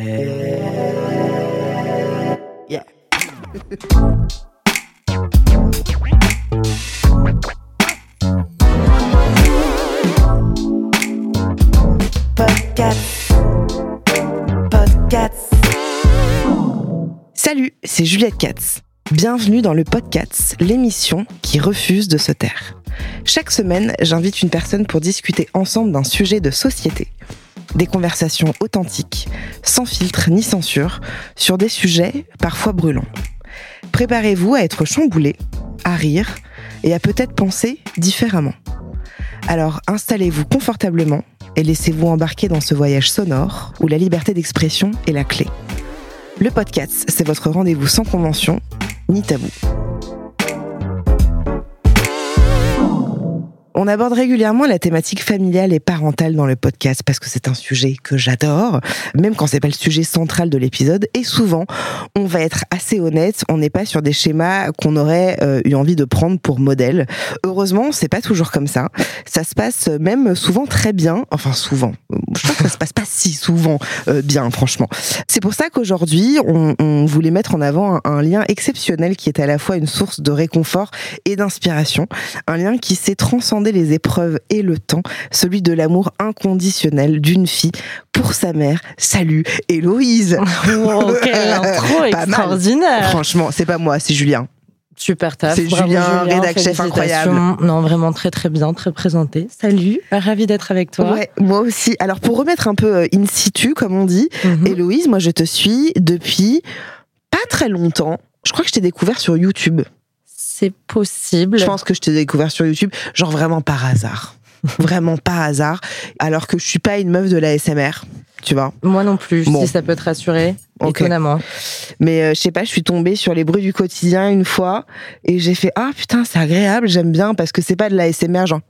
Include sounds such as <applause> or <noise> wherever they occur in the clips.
Podcast. Podcast. Salut, c'est Juliette Katz. Bienvenue dans le Podcast, l'émission qui refuse de se taire. Chaque semaine, j'invite une personne pour discuter ensemble d'un sujet de société. Des conversations authentiques, sans filtre ni censure, sur des sujets parfois brûlants. Préparez-vous à être chamboulé, à rire et à peut-être penser différemment. Alors installez-vous confortablement et laissez-vous embarquer dans ce voyage sonore où la liberté d'expression est la clé. Le podcast, c'est votre rendez-vous sans convention ni tabou. On aborde régulièrement la thématique familiale et parentale dans le podcast parce que c'est un sujet que j'adore, même quand c'est pas le sujet central de l'épisode. Et souvent, on va être assez honnête, on n'est pas sur des schémas qu'on aurait euh, eu envie de prendre pour modèle. Heureusement, c'est pas toujours comme ça. Ça se passe même souvent très bien. Enfin, souvent. Je crois que ça se passe pas si souvent euh, bien, franchement. C'est pour ça qu'aujourd'hui, on, on, voulait mettre en avant un, un lien exceptionnel qui est à la fois une source de réconfort et d'inspiration. Un lien qui s'est transcendé les épreuves et le temps, celui de l'amour inconditionnel d'une fille pour sa mère. Salut, Héloïse Wow, <laughs> quelle intro extraordinaire Franchement, c'est pas moi, c'est Julien. Super taf. C'est Bravo, Julien, rédac chef incroyable. Non, vraiment très très bien, très présenté. Salut, ravi d'être avec toi. Ouais, moi aussi. Alors pour remettre un peu euh, in situ, comme on dit, Mhm. Héloïse, moi je te suis depuis pas très longtemps. Je crois que je t'ai découvert sur YouTube. C'est possible. Je pense que je t'ai découvert sur YouTube, genre vraiment par hasard. <laughs> vraiment par hasard. Alors que je suis pas une meuf de la SMR, tu vois. Moi non plus, Bon. si ça peut te rassurer. Ok. Étonnamment. Mais euh, je sais pas, je suis tombée sur les bruits du quotidien une fois et j'ai fait ah putain c'est agréable, j'aime bien parce que c'est pas de la SMR genre.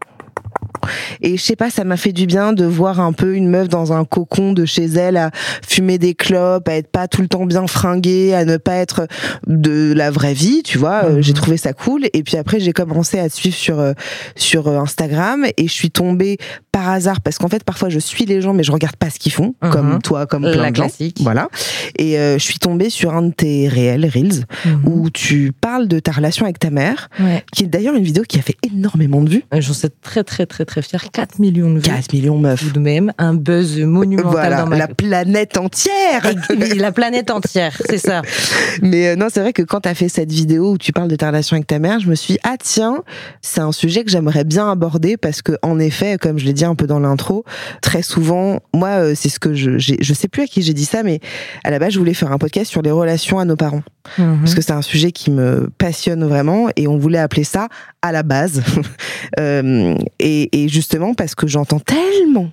Et je sais pas, ça m'a fait du bien de voir un peu une meuf dans un cocon de chez elle à fumer des clopes, à être pas tout le temps bien fringuée, à ne pas être de la vraie vie, tu vois. Euh, Mhm. J'ai trouvé ça cool. Et puis après, j'ai commencé à te suivre sur euh, sur euh, Instagram et je suis tombée par hasard parce qu'en fait parfois je suis les gens mais je regarde pas ce qu'ils font, Mhm. comme toi, comme La plein de gens. classique. Voilà. Et euh, je suis tombée sur un de tes réels, Reels, Mhm. où tu parles de ta relation avec ta mère, Ouais. qui est d'ailleurs une vidéo qui a fait énormément de vues. J'en suis très très très très fière. 4 millions de vues. 4 millions meuf. Tout de même, un buzz monumental Voilà, dans ma la planète entière. Et- la planète entière, c'est ça. <laughs> Mais euh, non, c'est vrai que quand tu as fait cette vidéo où tu parles de ta relation avec ta mère, je me suis dit, ah tiens, c'est un sujet que j'aimerais bien aborder parce que en effet, comme je l'ai dit un peu dans l'intro, très souvent, moi, euh, c'est ce que je, j'ai- je sais plus à qui j'ai dit ça, mais à la base, je voulais faire un podcast sur les relations à nos parents. parce que c'est un sujet qui me passionne vraiment et on voulait appeler ça à la base. <laughs> Euh, et, et justement parce que j'entends tellement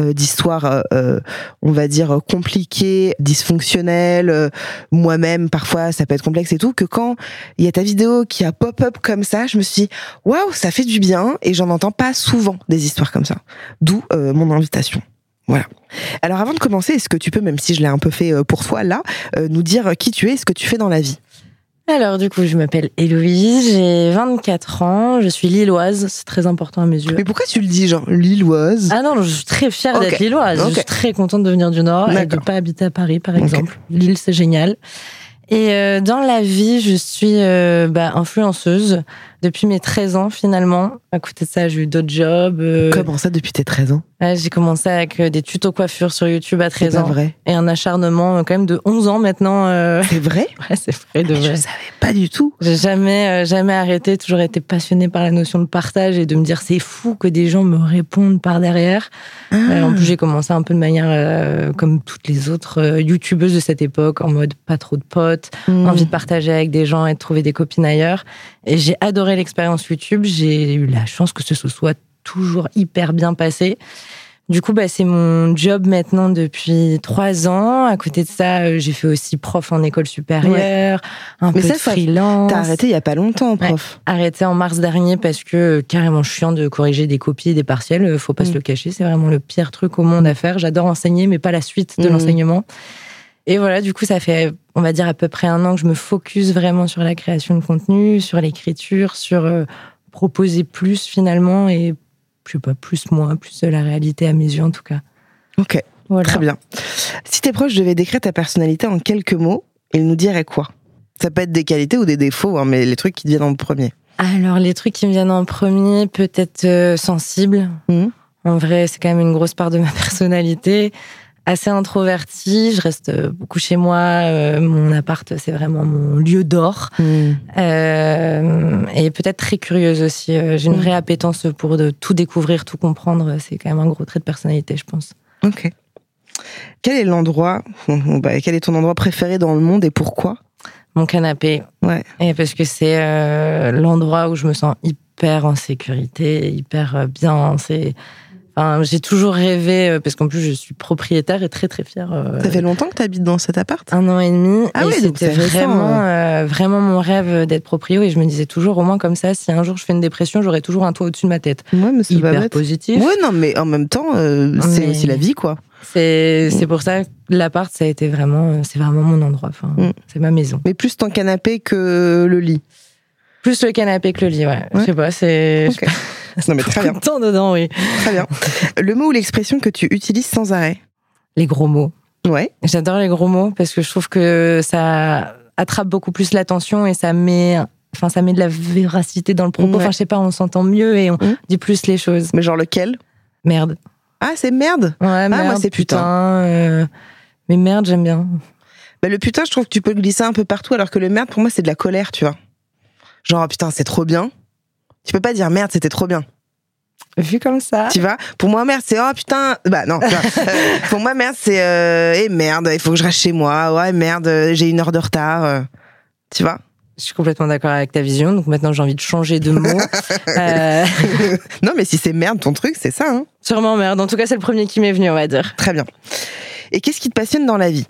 euh, d'histoires, euh, euh, on va dire, compliquées, dysfonctionnelles, moi-même, parfois, ça peut être complexe et tout, que quand il y a ta vidéo qui a pop-up comme ça, je me suis dit, waouh, ça fait du bien, et j'en entends pas souvent des histoires comme ça. D'où mon invitation. Voilà. Alors avant de commencer, est-ce que tu peux, même si je l'ai un peu fait pour toi là, nous dire qui tu es et ce que tu fais dans la vie? Alors, du coup, je m'appelle Héloïse, j'ai 24 ans, je suis lilloise, c'est très important à mes yeux. Mais pourquoi tu le dis, genre lilloise? Ah non, je suis très fière d'être lilloise. Je suis très contente de venir du Nord et de pas habiter à Paris, par exemple. Lille, c'est génial. Et euh, dans la vie, je suis euh, bah, influenceuse depuis mes 13 ans, finalement. À côté de ça, j'ai eu d'autres jobs. euh, Comment ça depuis tes 13 ans? Ouais, j'ai commencé avec euh, des tutos coiffure sur YouTube à C'est 13 pas ans. vrai. Et un acharnement euh, quand même de 11 ans maintenant. euh, C'est <laughs> vrai Ouais, c'est vrai, de Mais Je vrai. savais pas du tout. J'ai jamais, euh, jamais arrêté, toujours été passionnée par la notion de partage et de me dire c'est fou que des gens me répondent par derrière. Euh, en plus, j'ai commencé un peu de manière comme toutes les autres youtubeuses de cette époque, en mode pas trop de potes, Mmh. envie de partager avec des gens et de trouver des copines ailleurs. Et j'ai adoré l'expérience YouTube. J'ai eu la chance que ce soit toujours hyper bien passé. Du coup, bah, c'est mon job maintenant depuis trois ans. À côté de ça, euh, j'ai fait aussi prof en école supérieure, un Mais peu ça, de freelance. T'as arrêté il y a pas longtemps, prof. Arrêté en mars dernier parce que euh, carrément chiant de corriger des copies et des partiels. euh, Faut pas Mm. se le cacher, c'est vraiment le pire truc au monde à faire. J'adore enseigner, mais pas la suite de Mm. l'enseignement. Et voilà, du coup, ça fait, on va dire, à peu près un an que je me focus vraiment sur la création de contenu, sur l'écriture, sur euh, proposer plus finalement et je sais pas, plus moi, plus de la réalité à mes yeux en tout cas. Ok, Voilà. très bien. Si tes proches devaient décrire ta personnalité en quelques mots, ils nous diraient quoi? Ça peut être des qualités ou des défauts, hein, mais les trucs qui te viennent en premier. Alors, les trucs qui me viennent en premier, peut-être euh, sensible. Mhm. En vrai, c'est quand même une grosse part de ma <laughs> personnalité. Assez introvertie, je reste euh, beaucoup chez moi. euh, mon appart, c'est vraiment mon lieu d'or. Euh, et peut-être très curieuse aussi. J'ai une Mhm. vraie appétence pour de tout découvrir, tout comprendre. C'est quand même un gros trait de personnalité, je pense. Ok. Quel est l'endroit, bah, quel est ton endroit préféré dans le monde et pourquoi? Mon canapé. Ouais. Et parce que c'est euh, l'endroit où je me sens hyper en sécurité, hyper bien. C'est, enfin, j'ai toujours rêvé, euh, parce qu'en plus je suis propriétaire et très très fière. euh, Ça fait longtemps que tu habites dans cet appart? Un an et demi. Ah et oui, c'était vraiment, euh, vraiment mon rêve d'être proprio. Et je me disais toujours, au moins comme ça, si un jour je fais une dépression, j'aurai toujours un toit au-dessus de ma tête. Ouais, mais c'est Hyper positif. Ouais, non, mais en même temps, euh, c'est Mais- aussi la vie, quoi. C'est, pour ça que l'appart, ça a été vraiment, c'est vraiment mon endroit. Enfin, Mm. c'est ma maison. Mais plus ton canapé que le lit? Plus le canapé que le lit, ouais. Je sais pas, c'est. <laughs> Non, mais très bien, temps dedans, oui. très bien. Le mot ou l'expression que tu utilises sans arrêt Les gros mots. Ouais. J'adore les gros mots parce que je trouve que ça attrape beaucoup plus l'attention et ça met, enfin, ça met de la véracité dans le propos. Ouais. Enfin, je sais pas, on s'entend mieux et on Mm. dit plus les choses. Mais genre lequel? Merde. Ah, c'est merde Ouais, merde, moi, c'est putain. euh, Mais merde, j'aime bien. bah, Le putain, je trouve que tu peux le glisser un peu partout, alors que le merde, pour moi, c'est de la colère, tu vois. Genre, oh, putain, c'est trop bien. Tu peux pas dire merde, c'était trop bien. Vu comme ça. Tu vois Pour moi, merde, c'est oh putain. Bah non. Euh, <laughs> pour moi, merde, c'est euh, eh merde, il faut que je reste chez moi. Ouais, merde, euh, j'ai une heure de retard. euh. Tu vois Je suis complètement d'accord avec ta vision. Donc maintenant, j'ai envie de changer de mot. <laughs> Euh, Non, mais si c'est merde ton truc, c'est ça. Hein sûrement merde. En tout cas, c'est le premier qui m'est venu, on va dire. Très bien. Et qu'est-ce qui te passionne dans la vie?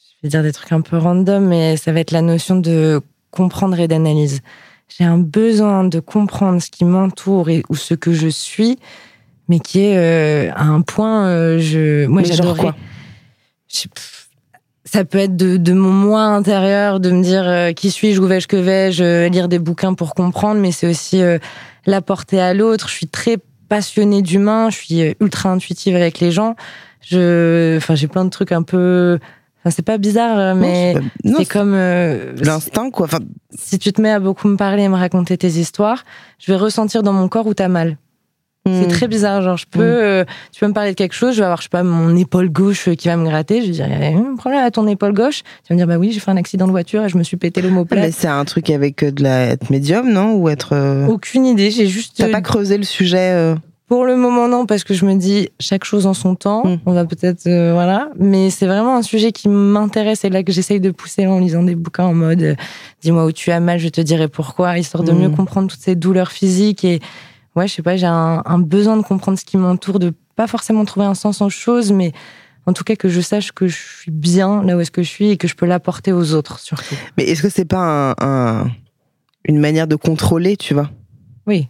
Je vais dire des trucs un peu random, mais ça va être la notion de comprendre et d'analyse. J'ai un besoin de comprendre ce qui m'entoure et ou ce que je suis, mais qui est euh, à un point. euh, je, moi, pff, Ça peut être de, de mon moi intérieur, de me dire euh, qui suis-je, où vais-je, que vais-je, euh, lire des bouquins pour comprendre, mais c'est aussi euh, l'apporter à l'autre. Je suis très passionnée d'humain, je suis euh, ultra intuitive avec les gens. Je, enfin, j'ai plein de trucs un peu. Enfin, c'est pas bizarre, euh, mais c'est comme euh, l'instinct quoi. Enfin, si tu te mets à beaucoup me parler et me raconter tes histoires, je vais ressentir dans mon corps où t'as mal. C'est hmm. très bizarre. Genre, je peux, Mm. euh, tu peux me parler de quelque chose, je vais avoir, je sais pas, mon épaule gauche euh, qui va me gratter. Je vais dire, il y a un problème à ton épaule gauche. Tu vas me dire, bah oui, j'ai fait un accident de voiture et je me suis pété Mais l'omoplate. c'est un truc avec de la être médium, non? Ou être. euh, Aucune idée. J'ai juste. T'as pas creusé le sujet Pour le moment, non, parce que je me dis chaque chose en son temps. Mm. On va peut-être, euh, voilà. Mais c'est vraiment un sujet qui m'intéresse et là que j'essaye de pousser en lisant des bouquins en mode euh, dis-moi où tu as mal, je te dirai pourquoi, histoire de Mm. mieux comprendre toutes ces douleurs physiques. Et ouais, je sais pas, j'ai un, un besoin de comprendre ce qui m'entoure, de pas forcément trouver un sens en choses, mais en tout cas que je sache que je suis bien là où est-ce que je suis et que je peux l'apporter aux autres surtout. Mais est-ce que c'est pas un, un- une manière de contrôler, tu vois? Oui.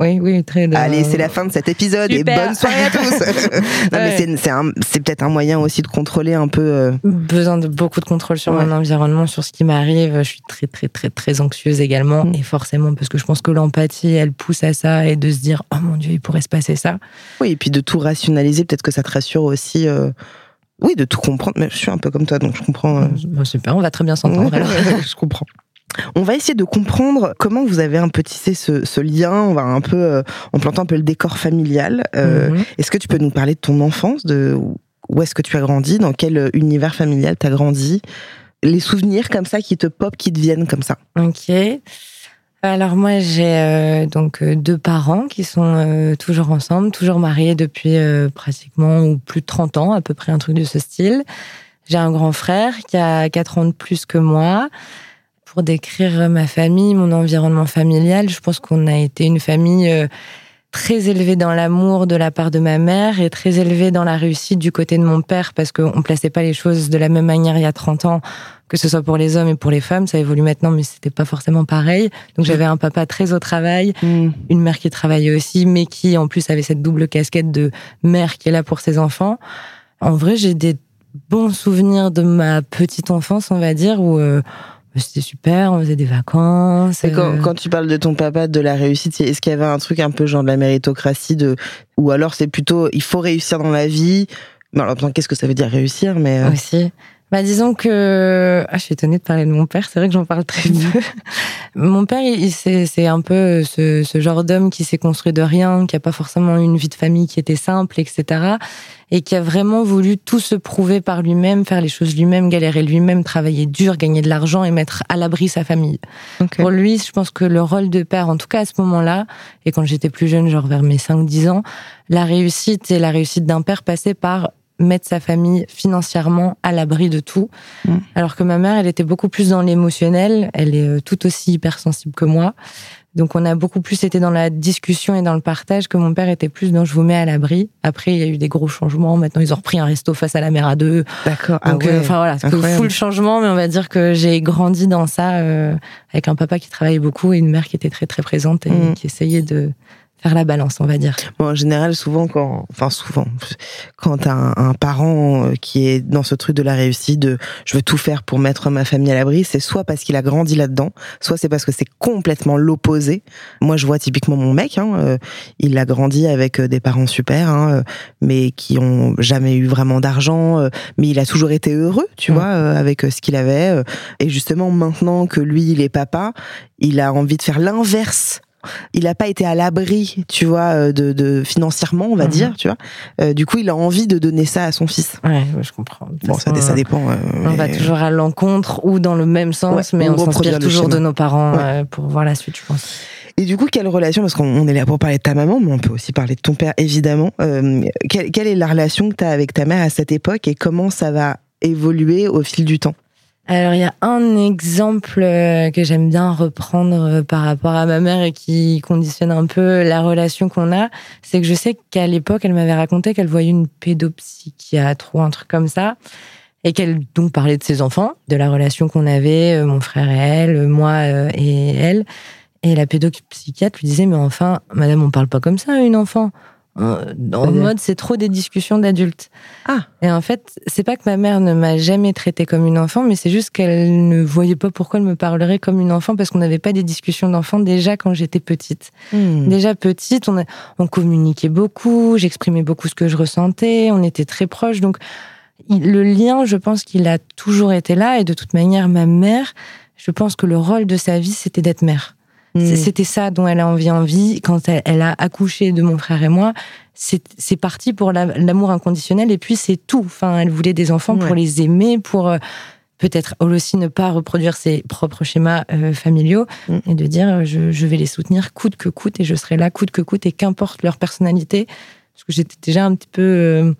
Oui, oui, très. de- Allez, c'est la fin de cet épisode et bonne soirée à tous. <laughs> Ouais. c'est- c'est un- c'est peut-être un moyen aussi de contrôler un peu. euh, besoin de beaucoup de contrôle sur Ouais. mon environnement, sur ce qui m'arrive. Je suis très, très, très, très anxieuse également. Mm. Et forcément, parce que je pense que l'empathie, elle pousse à ça et de se dire, oh mon Dieu, il pourrait se passer ça. Oui, et puis de tout rationaliser, peut-être que ça te rassure aussi. euh, Oui, de tout comprendre. Mais je suis un peu comme toi, donc je comprends. euh, Bon, super, on va très bien s'entendre. <laughs> je comprends. On va essayer de comprendre comment vous avez un peu tissé ce, ce lien. On va un peu, euh, on plante un peu le décor familial. Euh, Mhm. Est-ce que tu peux nous parler de ton enfance, de où est-ce que tu as grandi, dans quel euh, univers familial tu as grandi, les souvenirs comme ça qui te pop, qui te viennent comme ça. Ok. Alors moi, j'ai euh, donc deux parents qui sont euh, toujours ensemble, toujours mariés depuis euh, pratiquement ou plus de 30 ans, à peu près un truc de ce style. J'ai un grand frère qui a 4 ans de plus que moi. Pour décrire ma famille, mon environnement familial, je pense qu'on a été une famille euh, très élevé dans l'amour de la part de ma mère et très élevé dans la réussite du côté de mon père parce qu'on plaçait pas les choses de la même manière il y a 30 ans, que ce soit pour les hommes et pour les femmes. Ça évolue maintenant, mais c'était pas forcément pareil. Donc j'avais un papa très au travail, Mm. une mère qui travaillait aussi, mais qui en plus avait cette double casquette de mère qui est là pour ses enfants. En vrai, j'ai des bons souvenirs de ma petite enfance, on va dire, où euh, c'était super, on faisait des vacances. Et quand, euh, quand tu parles de ton papa, de la réussite, est-ce qu'il y avait un truc un peu genre de la méritocratie de, ou alors c'est plutôt il faut réussir dans la vie? Mais alors, qu'est-ce que ça veut dire réussir Mais euh, aussi. Bah, disons que ah, je suis étonnée de parler de mon père. C'est vrai que j'en parle très Mhm. peu. <laughs> mon père, il, c'est un peu ce, ce genre d'homme qui s'est construit de rien, qui a pas forcément eu une vie de famille qui était simple, etc. Et qui a vraiment voulu tout se prouver par lui-même, faire les choses lui-même, galérer lui-même, travailler dur, gagner de l'argent et mettre à l'abri sa famille. Pour lui, je pense que le rôle de père, en tout cas à ce moment-là, et quand j'étais plus jeune, genre vers mes 5-10 ans, la réussite et la réussite d'un père passait par mettre sa famille financièrement à l'abri de tout. Mm. Alors que ma mère, elle était beaucoup plus dans l'émotionnel, elle est euh, tout aussi hypersensible que moi. Donc on a beaucoup plus été dans la discussion et dans le partage que mon père était plus dans je vous mets à l'abri. Après, il y a eu des gros changements. Maintenant, ils ont repris un resto face à la mer à deux. D'accord. Ah Donc, ouais. euh, enfin voilà, c'est que incroyable. full changement, mais on va dire que j'ai grandi dans ça euh, avec un papa qui travaillait beaucoup et une mère qui était très très présente et Mm. qui essayait de faire la balance, on va dire. Bon, en général, souvent quand, enfin souvent, quand un, un parent euh, qui est dans ce truc de la réussite, de je veux tout faire pour mettre ma famille à l'abri, c'est soit parce qu'il a grandi là-dedans, soit c'est parce que c'est complètement l'opposé. Moi, je vois typiquement mon mec, hein, euh, il a grandi avec euh, des parents super, hein, mais qui ont jamais eu vraiment d'argent, euh, mais il a toujours été heureux, tu Mm. vois, euh, avec ce qu'il avait. et justement, maintenant que lui, il est papa, il a envie de faire l'inverse il n'a pas été à l'abri, tu vois, euh, de, de financièrement, on va Mhm. dire, tu vois. Euh, du coup, il a envie de donner ça à son fils. Ouais, je comprends. De Bon, ça, façon, ça dépend. euh, On va toujours à l'encontre ou dans le même sens, Ouais, mais on on s'inspire toujours de nos parents Ouais. euh, pour voir la suite, je pense. Et du coup, quelle relation Parce qu'on on est là pour parler de ta maman, mais on peut aussi parler de ton père, évidemment. Euh, quelle, quelle est la relation que tu as avec ta mère à cette époque et comment ça va évoluer au fil du temps? Alors, il y a un exemple euh, que j'aime bien reprendre euh, par rapport à ma mère et qui conditionne un peu la relation qu'on a. C'est que je sais qu'à l'époque, elle m'avait raconté qu'elle voyait une pédopsychiatre ou un truc comme ça. Et qu'elle donc parlait de ses enfants, de la relation qu'on avait, euh, mon frère et elle, moi et elle. Et la pédopsychiatre lui disait, mais enfin, madame, on parle pas comme ça à une enfant. Euh, En mode, c'est trop des discussions d'adultes. Ah. Et en fait, c'est pas que ma mère ne m'a jamais traitée comme une enfant, mais c'est juste qu'elle ne voyait pas pourquoi elle me parlerait comme une enfant parce qu'on n'avait pas des discussions d'enfants déjà quand j'étais petite. Hmm. Déjà petite, on, a- on communiquait beaucoup, j'exprimais beaucoup ce que je ressentais, on était très proches. Donc, il- le lien, je pense qu'il a toujours été là. Et de toute manière, ma mère, je pense que le rôle de sa vie, c'était d'être mère. Hmm. C'était ça dont elle a envie envie. Quand elle, elle a accouché de mon frère et moi, c'est parti pour la- l'amour inconditionnel. Et puis, c'est tout. Enfin, elle voulait des enfants pour les aimer, pour euh, peut-être elle aussi ne pas reproduire ses propres schémas euh, familiaux Mm. et de dire euh, je, je vais les soutenir coûte que coûte et je serai là coûte que coûte et qu'importe leur personnalité. Parce que j'étais déjà un petit peu,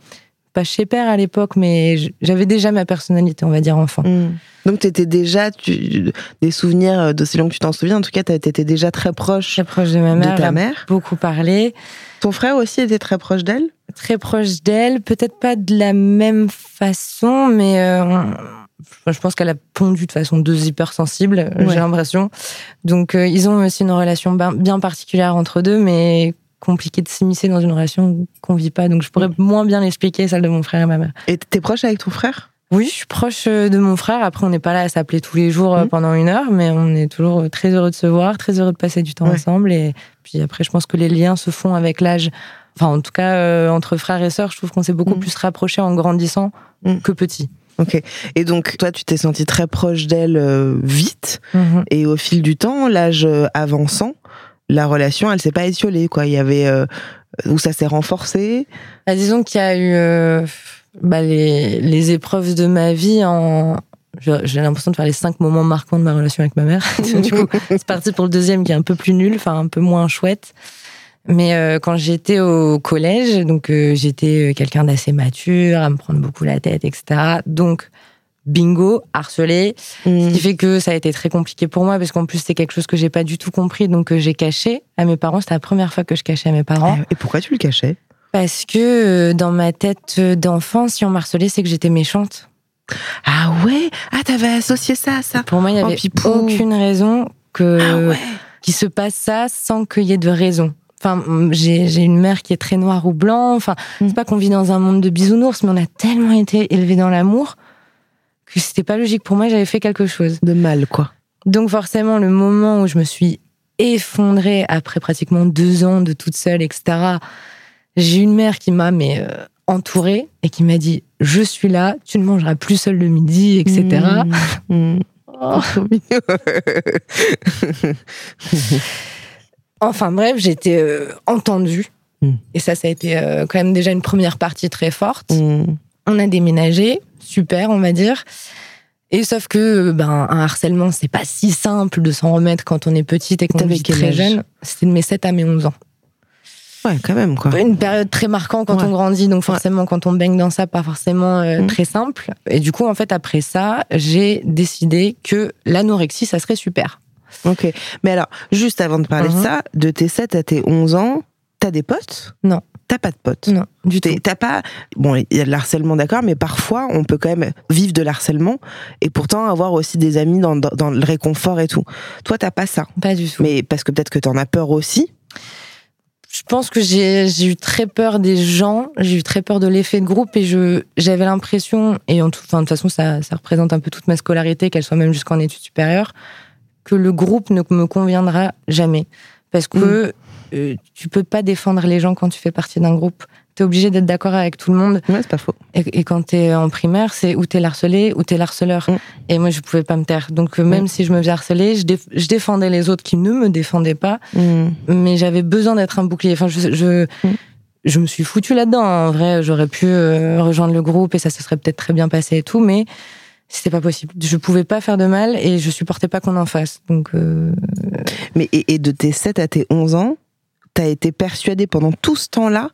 pas chez père à l'époque, mais j'avais déjà ma personnalité, on va dire enfant. Hmm. Donc, tu étais déjà, tu, des souvenirs euh, d'aussi long que tu t'en souviens, en tout cas, tu étais déjà très proche Très proche de ma mère, ta a mère. beaucoup parlé. Ton frère aussi était très proche d'elle? Très proche d'elle, peut-être pas de la même façon, mais euh, je pense qu'elle a pondu de façon deux hypersensibles, euh, Ouais. j'ai l'impression. Donc euh, ils ont aussi une relation ben- bien particulière entre deux, mais compliqué de s'immiscer dans une relation qu'on vit pas. Donc je pourrais moins bien l'expliquer, celle de mon frère et ma mère. Et t'es proche avec ton frère? Oui, je suis proche euh, de mon frère. Après, on n'est pas là à s'appeler tous les jours euh, Mhm. pendant une heure, mais on est toujours euh, très heureux de se voir, très heureux de passer du temps Ouais. ensemble. Et puis après, je pense que les liens se font avec l'âge. Enfin, en tout cas, euh, entre frères et sœurs, je trouve qu'on s'est beaucoup Mhm. plus rapprochés en grandissant Mhm. que petit. Ok. Et donc, toi, tu t'es senti très proche d'elle euh, vite. Et au fil du temps, l'âge avançant, la relation, elle s'est pas étiolée, quoi. Il y avait euh, où ça s'est renforcé. Bah, disons qu'il y a eu euh, bah, les, les épreuves de ma vie en. J'ai l'impression de faire les cinq moments marquants de ma relation avec ma mère. <laughs> du coup, c'est parti pour le deuxième qui est un peu plus nul, enfin un peu moins chouette. Mais euh, quand j'étais au collège, donc euh, j'étais quelqu'un d'assez mature, à me prendre beaucoup la tête, etc. Donc bingo, harcelé. Ce Mm. qui fait que ça a été très compliqué pour moi parce qu'en plus c'est quelque chose que j'ai pas du tout compris donc que j'ai caché à mes parents. C'était la première fois que je cachais à mes parents Et pourquoi tu le cachais? Parce que euh, dans ma tête d'enfant, si on m'harcelait, c'est que j'étais méchante. Ah ouais? Ah, t'avais associé ça à ça? Pour moi, il y Oh, avait aucune raison que Ah ouais qu'il se passe ça sans qu'il y ait de raison. Enfin, j'ai une mère qui est très noire ou blanc. Enfin, Mm. c'est pas qu'on vit dans un monde de bisounours, mais on a tellement été élevés dans l'amour que c'était pas logique pour moi. J'avais fait quelque chose. De mal, quoi. Donc forcément, le moment où je me suis effondrée après pratiquement deux ans de toute seule, etc. J'ai une mère qui m'a mais euh, entourée et qui m'a dit je suis là, tu ne mangeras plus seule le midi, etc. Mm. Mm. Oh. <laughs> <laughs> Enfin bref, j'étais euh, entendue. Mm. Et ça, ça a été euh, quand même déjà une première partie très forte. On a déménagé, super, on va dire. Et sauf que ben un harcèlement, c'est pas si simple de s'en remettre quand on est petite et qu'on quel très jeune. C'était de mes 7 à mes 11 ans. Ouais, quand même, quoi. Une période très marquante quand Ouais. on grandit, donc forcément quand on baigne dans ça, pas forcément euh, Mm. très simple. Et du coup, en fait, après ça, j'ai décidé que l'anorexie, ça serait super. Ok. Mais alors, juste avant de parler de Mhm. ça, de tes 7 à tes 11 ans, t'as des potes? Non. T'as pas de potes Non, du tout. T'as pas. Bon, il y a de l'harcèlement, d'accord, mais parfois, on peut quand même vivre de l'harcèlement et pourtant avoir aussi des amis dans, dans, dans le réconfort et tout. Toi, t'as pas ça. Pas du tout. Mais parce que peut-être que t'en as peur aussi. Je pense que j'ai eu très peur des gens, j'ai eu très peur de l'effet de groupe et je j'avais l'impression, et en tout, enfin, de toute façon ça, ça représente un peu toute ma scolarité, qu'elle soit même jusqu'en études supérieures, que le groupe ne me conviendra jamais. Parce que euh, tu peux pas défendre les gens quand tu fais partie d'un groupe. Tu es obligé d'être d'accord avec tout le monde. Ouais, c'est pas faux. Et, et quand tu es en primaire, c'est ou t'es l'harcelé ou t'es l'harceleur. Mm. Et moi, je pouvais pas me taire. Donc, euh, même si je me faisais harceler, je, déf- je défendais les autres qui ne me défendaient pas Mm. mais j'avais besoin d'être un bouclier. Enfin, je, je, Mm. je me suis foutue là-dedans. En vrai, j'aurais pu euh, rejoindre le groupe et ça se serait peut-être très bien passé et tout, mais c'était pas possible. Je pouvais pas faire de mal et je supportais pas qu'on en fasse. Donc, euh, Mais et, et de tes 7 à tes 11 ans, t'as été persuadé pendant tout ce temps-là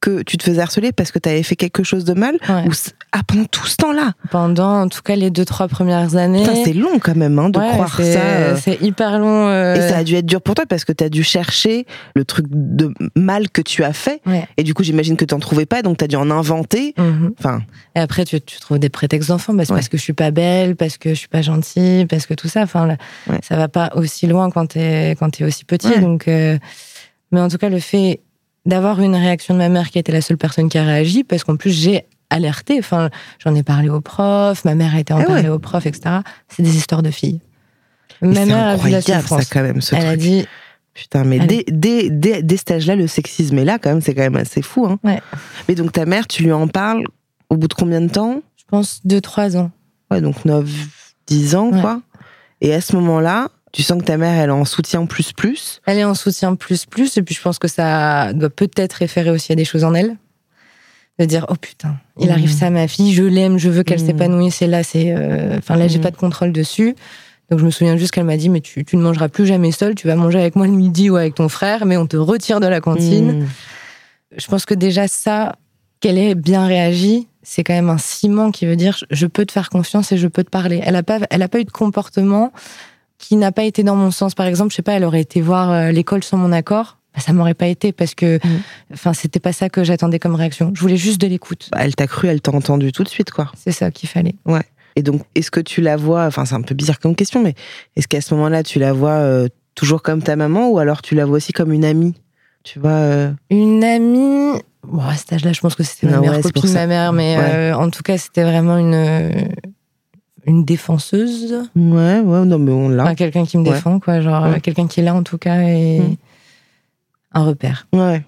que tu te faisais harceler parce que t'avais fait quelque chose de mal ouais. ou ah, pendant tout ce temps-là? Pendant en tout cas les deux trois premières années. C'est long quand même hein, de Ouais, croire ça. euh. C'est hyper long. euh, Et ça a dû être dur pour toi parce que t'as dû chercher le truc de mal que tu as fait. Ouais. Et du coup, j'imagine que t'en trouvais pas, donc t'as dû en inventer. mhm. Enfin, Et après, tu, tu trouves des prétextes d'enfant, parce que je suis pas belle, parce que je suis pas gentille, parce que tout ça. Enfin, là, ça va pas aussi loin quand t'es quand t'es aussi petit. Donc, euh, mais en tout cas, le fait d'avoir une réaction de ma mère qui était la seule personne qui a réagi, parce qu'en plus j'ai alerté. Enfin, j'en ai parlé aux profs, ma mère a été en Ah ouais. parler aux profs, etc. C'est des histoires de filles. mais Ma mère a vu la incroyable ça souffrance. quand même, ce Elle a dit, Putain, mais dès, dès, dès, dès cet âge-là, le sexisme est là quand même, c'est quand même assez fou. Hein. Ouais. Mais donc ta mère, tu lui en parles au bout de combien de temps? Je pense, deux, trois ans. Ouais, donc 9, 10 ans, Ouais. quoi. Et à ce moment-là, tu sens que ta mère, elle est en soutien plus plus? Elle est en soutien plus plus, et puis je pense que ça doit peut-être référer aussi à des choses en elle. De dire, oh putain, il Mhm. arrive ça à ma fille, je l'aime, je veux qu'elle Mhm. s'épanouisse, et là, c'est. euh, Enfin, là, j'ai Mhm. pas de contrôle dessus. Donc, je me souviens juste qu'elle m'a dit, mais tu, tu ne mangeras plus jamais seule, tu vas manger avec moi le midi ou avec ton frère, mais on te retire de la cantine. Je pense que déjà, ça, qu'elle ait bien réagi, c'est quand même un ciment qui veut dire, je peux te faire confiance et je peux te parler. Elle a pas, elle a pas eu de comportement qui n'a pas été dans mon sens. Par exemple, je sais pas, elle aurait été voir euh, l'école sans mon accord. Bah, ça m'aurait pas été parce que, Mhm. enfin, c'était pas ça que j'attendais comme réaction. Je voulais juste de l'écoute. Bah, elle t'a cru, elle t'a entendu tout de suite, quoi. C'est ça qu'il fallait. Et donc, est-ce que tu la vois, enfin, c'est un peu bizarre comme question, mais est-ce qu'à ce moment-là, tu la vois euh, toujours comme ta maman ou alors tu la vois aussi comme une amie? Tu vois euh, Une amie, bon, à cet âge-là, je pense que c'était ma meilleure ouais, copine, ma mère, mais Ouais. euh, en tout cas, c'était vraiment une une défenseuse. Ouais, ouais, non, mais on l'a. Enfin, quelqu'un qui me Ouais. défend, quoi. Genre, Ouais. quelqu'un qui est là, en tout cas, et Mm. un repère. Ouais.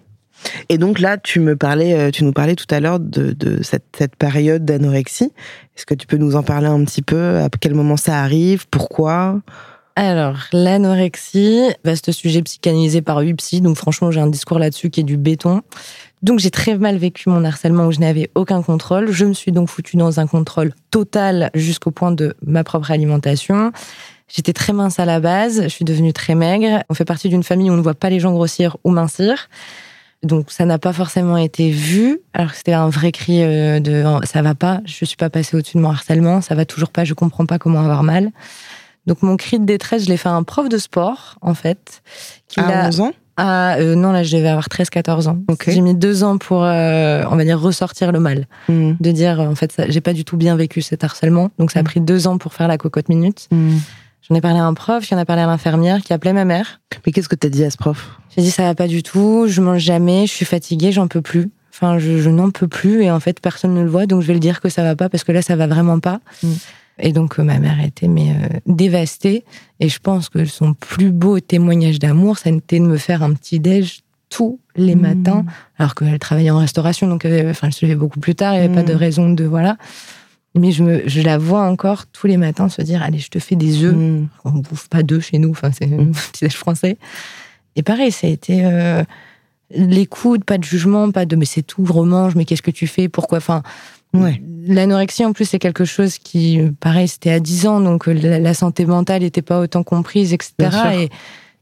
Et donc là, tu me parlais, euh, tu nous parlais tout à l'heure de, de cette, cette période d'anorexie. Est-ce que tu peux nous en parler un petit peu? À quel moment ça arrive? Pourquoi? Alors, l'anorexie, vaste sujet psychanalysé par psy, donc franchement, j'ai un discours là-dessus qui est du béton. Donc, j'ai très mal vécu mon harcèlement où je n'avais aucun contrôle. Je me suis donc foutue dans un contrôle total jusqu'au point de ma propre alimentation. J'étais très mince à la base, je suis devenue très maigre. On fait partie d'une famille où on ne voit pas les gens grossir ou mincir. Donc ça n'a pas forcément été vu, alors que c'était un vrai cri euh, de ça va pas, je suis pas passée au-dessus de mon harcèlement, ça va toujours pas, je comprends pas comment avoir mal. Donc mon cri de détresse, je l'ai fait à un prof de sport, en fait. Qui à 11 ans? Ah, non, là, je devais avoir 13-14 ans. J'ai mis deux ans pour, euh, on va dire, ressortir le mal. Hmm. De dire, en fait, j'ai pas du tout bien vécu cet harcèlement. Donc, ça a hmm. pris deux ans pour faire la cocotte minute. Hmm. J'en ai parlé à un prof, j'en ai parlé à l'infirmière qui appelait ma mère. Mais qu'est-ce que tu as dit à ce prof? J'ai dit, ça va pas du tout, je mange jamais, je suis fatiguée, j'en peux plus. Enfin, je, n'en peux plus et en fait, personne ne le voit, donc je vais le dire que ça va pas parce que là, ça va vraiment pas. Et donc, euh, ma mère était mais, euh, dévastée. Et je pense que son plus beau témoignage d'amour, ça était de me faire un petit déj tous les mmh. matins, alors qu'elle travaillait en restauration, donc euh, enfin, elle se levait beaucoup plus tard, il n'y avait pas de mmh. raison de. Voilà. Mais je, me, je la vois encore tous les matins se dire Allez, je te fais des œufs. Mmh. On ne bouffe pas d'œufs chez nous, enfin, c'est un <laughs> petit déj français. Et pareil, ça a été l'écoute, pas de jugement, pas de mais c'est tout, remange, mais qu'est-ce que tu fais? Pourquoi? Enfin, Ouais. L'anorexie, en plus, c'est quelque chose qui, pareil, c'était à 10 ans, donc la, santé mentale n'était pas autant comprise, etc. Et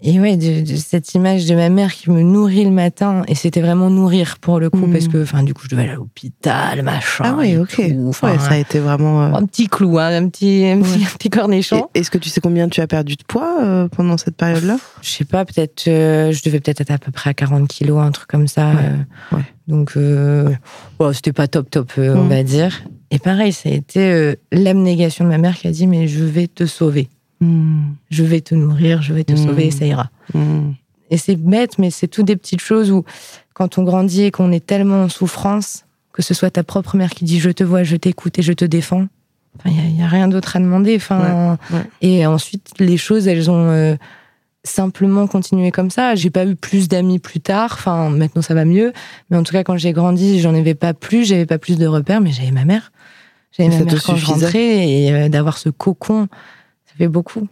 ouais, de, cette image de ma mère qui me nourrit le matin, et c'était vraiment nourrir pour le coup, parce mm. que, enfin, du coup, je devais aller à l'hôpital, machin. Ah oui, ok. ouais, ça a été vraiment. Euh, un petit clou, hein, un petit, un petit, cornichon. Est-ce que tu sais combien tu as perdu de poids euh, pendant cette période-là? Je sais pas, peut-être, euh, je devais peut-être être à peu près à 40 kilos, un truc comme ça. Ouais. donc, c'était pas top, top, on mm. va dire. Et pareil, ça a été l'abnégation de ma mère qui a dit, mais je vais te sauver. Hmm. Je vais te nourrir, je vais te sauver, hmm. ça ira. Hmm. Et c'est bête, mais c'est tout des petites choses où, quand on grandit et qu'on est tellement en souffrance, que ce soit ta propre mère qui dit je te vois, je t'écoute et je te défends, il n'y a, rien d'autre à demander. Enfin, Et ensuite, les choses, elles ont euh, simplement continué comme ça. J'ai pas eu plus d'amis plus tard. Enfin, maintenant ça va mieux. Mais en tout cas, quand j'ai grandi, j'en avais pas plus, j'avais pas plus de repères, mais j'avais ma mère. J'avais ma mère quand je rentrais et euh, d'avoir ce cocon ça fait beaucoup.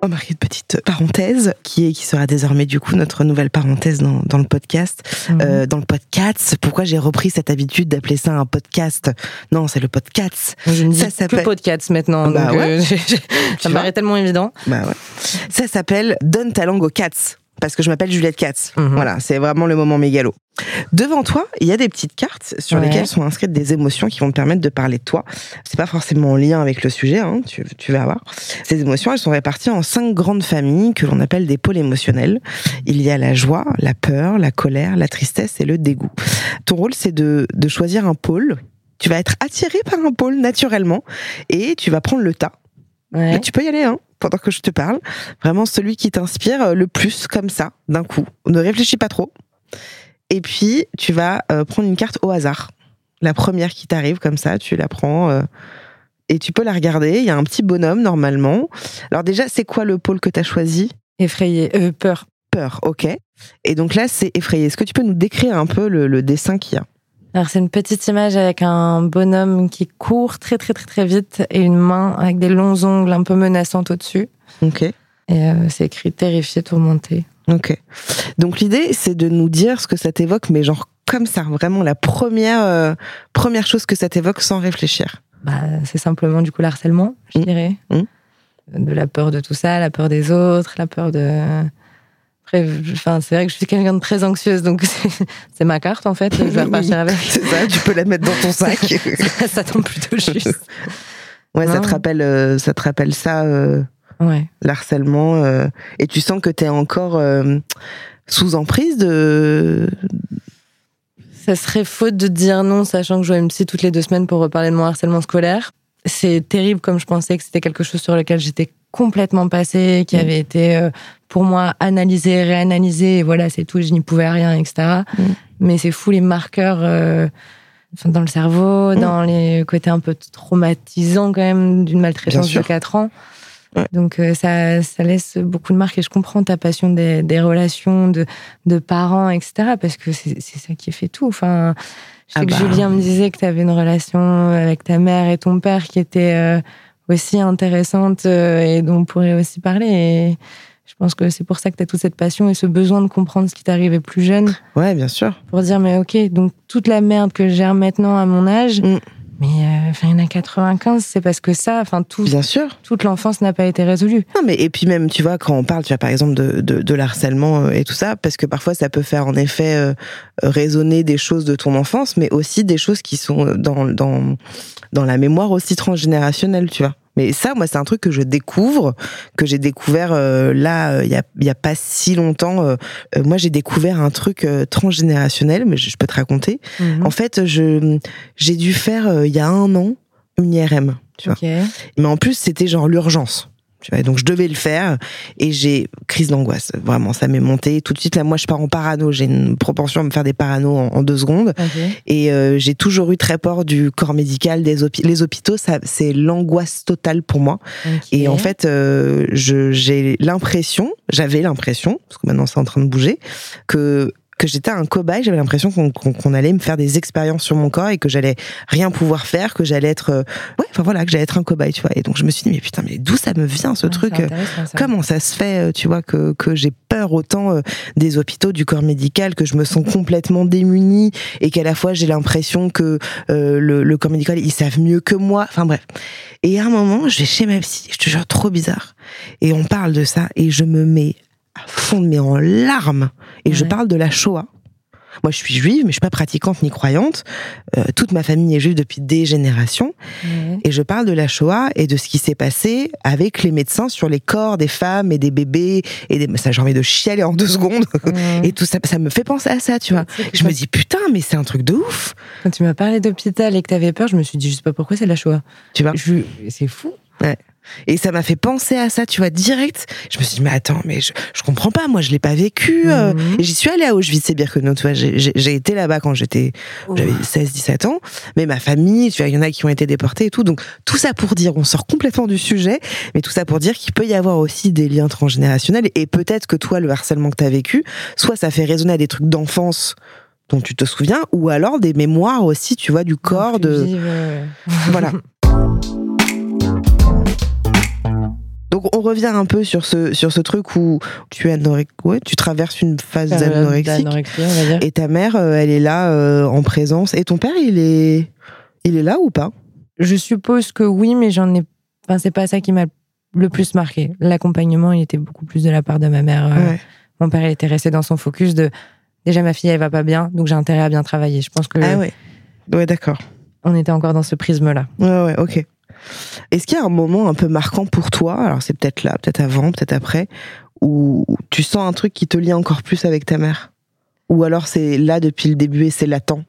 On va marquer une petite parenthèse qui est qui sera désormais du coup notre nouvelle parenthèse dans, dans le podcast, mhm. euh, dans le podcast. Pourquoi j'ai repris cette habitude d'appeler ça un podcast? Non, c'est le podcast. Je ne ça s'appelle podcast maintenant. Bah donc ouais. <laughs> euh, ça me paraît tellement évident. Bah ouais. Ça s'appelle Donne ta langue aux cats parce que je m'appelle Juliette Katz. Mhm. Voilà, c'est vraiment le moment mégalo. Devant toi, il y a des petites cartes sur lesquelles sont inscrites des émotions qui vont te permettre de parler de toi. C'est pas forcément en lien avec le sujet, hein, tu, tu, vas voir. Ces émotions, elles sont réparties en cinq grandes familles que l'on appelle des pôles émotionnels. Il y a la joie, la peur, la colère, la tristesse et le dégoût. Ton rôle, c'est de, de choisir un pôle. Tu vas être attiré par un pôle naturellement et tu vas prendre le tas. Ouais. tu peux y aller, hein pendant que je te parle. Vraiment celui qui t'inspire euh, le plus comme ça, d'un coup. Ne réfléchis pas trop. Et puis, tu vas euh, prendre une carte au hasard. La première qui t'arrive comme ça, tu la prends euh, et tu peux la regarder. Il y a un petit bonhomme normalement. Alors déjà, c'est quoi le pôle que tu as choisi? Effrayé, peur. Peur, ok. Et donc là, c'est effrayé. Est-ce que tu peux nous décrire un peu le, le dessin qu'il y a? Alors c'est une petite image avec un bonhomme qui court très très très très vite et une main avec des longs ongles un peu menaçantes au-dessus. Ok. Et euh, c'est écrit terrifié, tourmenté. Ok. Donc l'idée c'est de nous dire ce que ça t'évoque, mais genre comme ça, vraiment la première euh, première chose que ça t'évoque sans réfléchir. Bah c'est simplement du coup l'harcèlement, je mmh. dirais. Mmh. De la peur de tout ça, la peur des autres, la peur de enfin, c'est vrai que je suis quelqu'un de très anxieuse, donc c'est <laughs> ma carte en fait. Je vais <laughs> repartir avec. C'est ça, tu peux la mettre dans ton sac. <laughs> ça, tombe plutôt juste. Ouais, ça te rappelle, euh, ça te rappelle ça, euh, ouais. l'harcèlement, euh, et tu sens que tu es encore sous emprise de. Ça serait faute de dire non, sachant que je vois une psy toutes les deux semaines pour reparler de mon harcèlement scolaire. C'est terrible comme je pensais que c'était quelque chose sur lequel j'étais complètement passé, qui mm. avait été euh, pour moi analysé, réanalysé, et voilà, c'est tout, je n'y pouvais rien, etc. Mm. Mais c'est fou les marqueurs euh, dans le cerveau, mm. dans les côtés un peu traumatisants quand même d'une maltraitance de 4 ans. Donc euh, ça, ça laisse beaucoup de marques et je comprends ta passion des, des relations de, de parents, etc. Parce que c'est ça qui fait tout. Enfin, je sais ah que bah. Julien me disait que tu avais une relation avec ta mère et ton père qui était aussi intéressante euh, et dont on pourrait aussi parler. Et je pense que c'est pour ça que tu as toute cette passion et ce besoin de comprendre ce qui t'arrivait plus jeune. Ouais, bien sûr. Pour dire, mais ok, donc toute la merde que je gère maintenant à mon âge, mm. Mais euh, enfin, il y en a 95, c'est parce que ça, enfin, tout, Bien sûr. toute l'enfance n'a pas été résolue. Non, mais et puis même, tu vois, quand on parle, tu vois, par exemple, de, de, de l'harcèlement euh, et tout ça, parce que parfois ça peut faire en effet euh, résonner des choses de ton enfance, mais aussi des choses qui sont dans, dans, dans la mémoire aussi transgénérationnelle, tu vois. Mais ça, moi, c'est un truc que je découvre, que j'ai découvert euh, là, euh, il y, a, y a pas si longtemps. euh, moi, j'ai découvert un truc transgénérationnel, mais je, je peux te raconter. Mhm. En fait, je j'ai dû faire il y a un an une IRM, tu vois. Mais en plus, c'était genre l'urgence. Tu vois, donc je devais le faire et j'ai crise d'angoisse. Vraiment, ça m'est monté. Tout de suite, là, moi, je pars en parano. J'ai une propension à me faire des paranos en, en deux secondes. Et euh, j'ai toujours eu très peur du corps médical, des hôpitaux. Les hôpitaux, ça, c'est l'angoisse totale pour moi. Et en fait, euh, je, j'ai l'impression, j'avais l'impression, parce que maintenant c'est en train de bouger, que que j'étais un cobaye, j'avais l'impression qu'on, allait me faire des expériences sur mon corps et que j'allais rien pouvoir faire, que j'allais être, euh, ouais, enfin voilà, que j'allais être un cobaye, tu vois. Et donc je me suis dit, mais putain, mais d'où ça me vient ce Ouais, truc euh, ça. Comment ça se fait, euh, tu vois, que, que j'ai peur autant euh, des hôpitaux, du corps médical, que je me sens complètement démunie et qu'à la fois j'ai l'impression que euh, le, le corps médical, ils savent mieux que moi. Enfin bref. Et à un moment, je vais chez ma psy, je te jure, trop bizarre. Et on parle de ça et je me mets à fond de mes en larmes. Et je Ouais. parle de la Shoah. Moi, je suis juive, mais je suis pas pratiquante ni croyante. Euh, toute ma famille est juive depuis des générations. Ouais. Et je parle de la Shoah et de ce qui s'est passé avec les médecins sur les corps des femmes et des bébés. Et des... ça, j'ai envie de chialer en deux secondes. Ouais. Et tout ça, ça me fait penser à ça, tu vois. Je me dis, putain, mais c'est un truc de ouf. Quand tu m'as parlé d'hôpital et que t'avais peur, je me suis dit, je sais pas pourquoi c'est la Shoah. Tu vois. Je... C'est fou. Et ça m'a fait penser à ça, tu vois, direct. Je me suis dit, mais attends, mais je, je comprends pas, moi, je l'ai pas vécu. euh. Mhm. Et j'y suis allée à Auschwitz et Birkenau, tu vois. J'ai été là-bas quand j'étais, j'avais 16, 17 ans. Mais ma famille, tu vois, il y en a qui ont été déportés et tout. Donc, tout ça pour dire, on sort complètement du sujet, mais tout ça pour dire qu'il peut y avoir aussi des liens transgénérationnels. Et peut-être que toi, le harcèlement que t'as vécu, soit ça fait résonner à des trucs d'enfance dont tu te souviens, ou alors des mémoires aussi, tu vois, du corps, de, vive, voilà. <laughs> Donc on revient un peu sur ce sur ce truc où tu ouais, tu traverses une phase période d'anorexique et ta mère euh, elle est là euh, en présence et ton père il est il est là ou pas? Je suppose que oui, mais j'en ai. Enfin, c'est pas ça qui m'a le plus marqué. L'accompagnement, il était beaucoup plus de la part de ma mère. Euh, Ouais. Mon père, il était resté dans son focus de. Déjà, ma fille, elle va pas bien, donc j'ai intérêt à bien travailler. Je pense que Ah ouais. Ouais, d'accord. on était encore dans ce prisme-là. Ouais ouais, OK. Est-ce qu'il y a un moment un peu marquant pour toi Alors c'est peut-être là, peut-être avant, peut-être après où tu sens un truc qui te lie encore plus avec ta mère? Ou alors c'est là depuis le début et c'est latent?